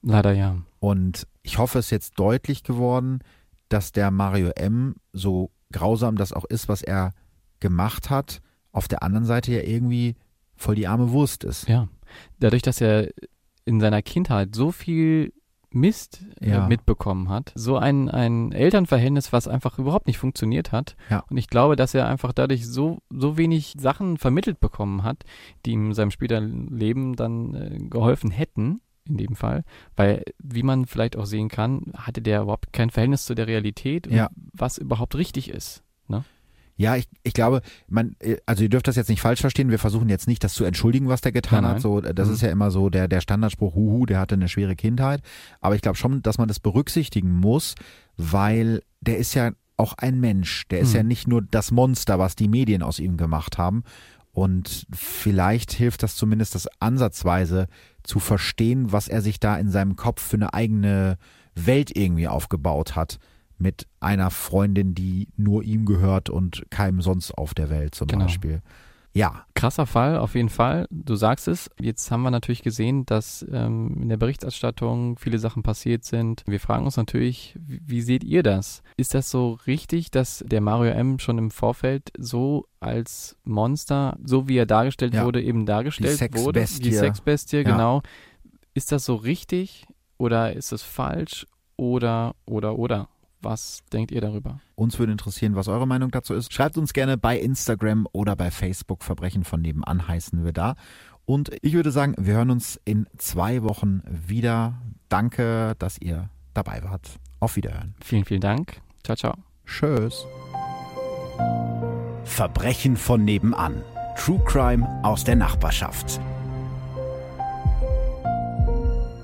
Speaker 3: Leider ja.
Speaker 2: Und ich hoffe, es ist jetzt deutlich geworden, dass der Mario M. so grausam das auch ist, was er gemacht hat, auf der anderen Seite ja irgendwie voll die arme Wurst ist.
Speaker 3: Ja. Dadurch, dass er in seiner Kindheit so viel Mist äh, ja. mitbekommen hat. So ein, ein Elternverhältnis, was einfach überhaupt nicht funktioniert hat. Ja. Und ich glaube, dass er einfach dadurch so, so wenig Sachen vermittelt bekommen hat, die ihm in seinem späteren Leben dann äh, geholfen hätten in dem Fall, weil, wie man vielleicht auch sehen kann, hatte der überhaupt kein Verhältnis zu der Realität, ja. was überhaupt richtig ist. Ne?
Speaker 2: Ja, ich, ich glaube, man, also ihr dürft das jetzt nicht falsch verstehen. Wir versuchen jetzt nicht, das zu entschuldigen, was der getan nein, nein. hat. So, das mhm. ist ja immer so der, der Standardspruch, huhu, der hatte eine schwere Kindheit. Aber ich glaube schon, dass man das berücksichtigen muss, weil der ist ja auch ein Mensch. Der ist mhm. ja nicht nur das Monster, was die Medien aus ihm gemacht haben. Und vielleicht hilft das zumindest das ansatzweise zu verstehen, was er sich da in seinem Kopf für eine eigene Welt irgendwie aufgebaut hat mit einer Freundin, die nur ihm gehört und keinem sonst auf der Welt zum genau. Beispiel. Ja.
Speaker 3: Krasser Fall, auf jeden Fall. Du sagst es. Jetzt haben wir natürlich gesehen, dass ähm, in der Berichterstattung viele Sachen passiert sind. Wir fragen uns natürlich, wie, wie, seht ihr das? Ist das so richtig, dass der Mario M schon im Vorfeld so als Monster, so wie er dargestellt ja. wurde, eben dargestellt die wurde? Die Sexbestie, ja. genau. Ist das so richtig oder ist es falsch oder, oder, oder? Was denkt ihr darüber?
Speaker 2: Uns würde interessieren, was eure Meinung dazu ist. Schreibt uns gerne bei Instagram oder bei Facebook. Verbrechen von nebenan heißen wir da. Und ich würde sagen, wir hören uns in zwei Wochen wieder. Danke, dass ihr dabei wart. Auf Wiederhören.
Speaker 3: Vielen, vielen Dank. Ciao, ciao.
Speaker 2: Tschüss.
Speaker 1: Verbrechen von nebenan. True Crime aus der Nachbarschaft.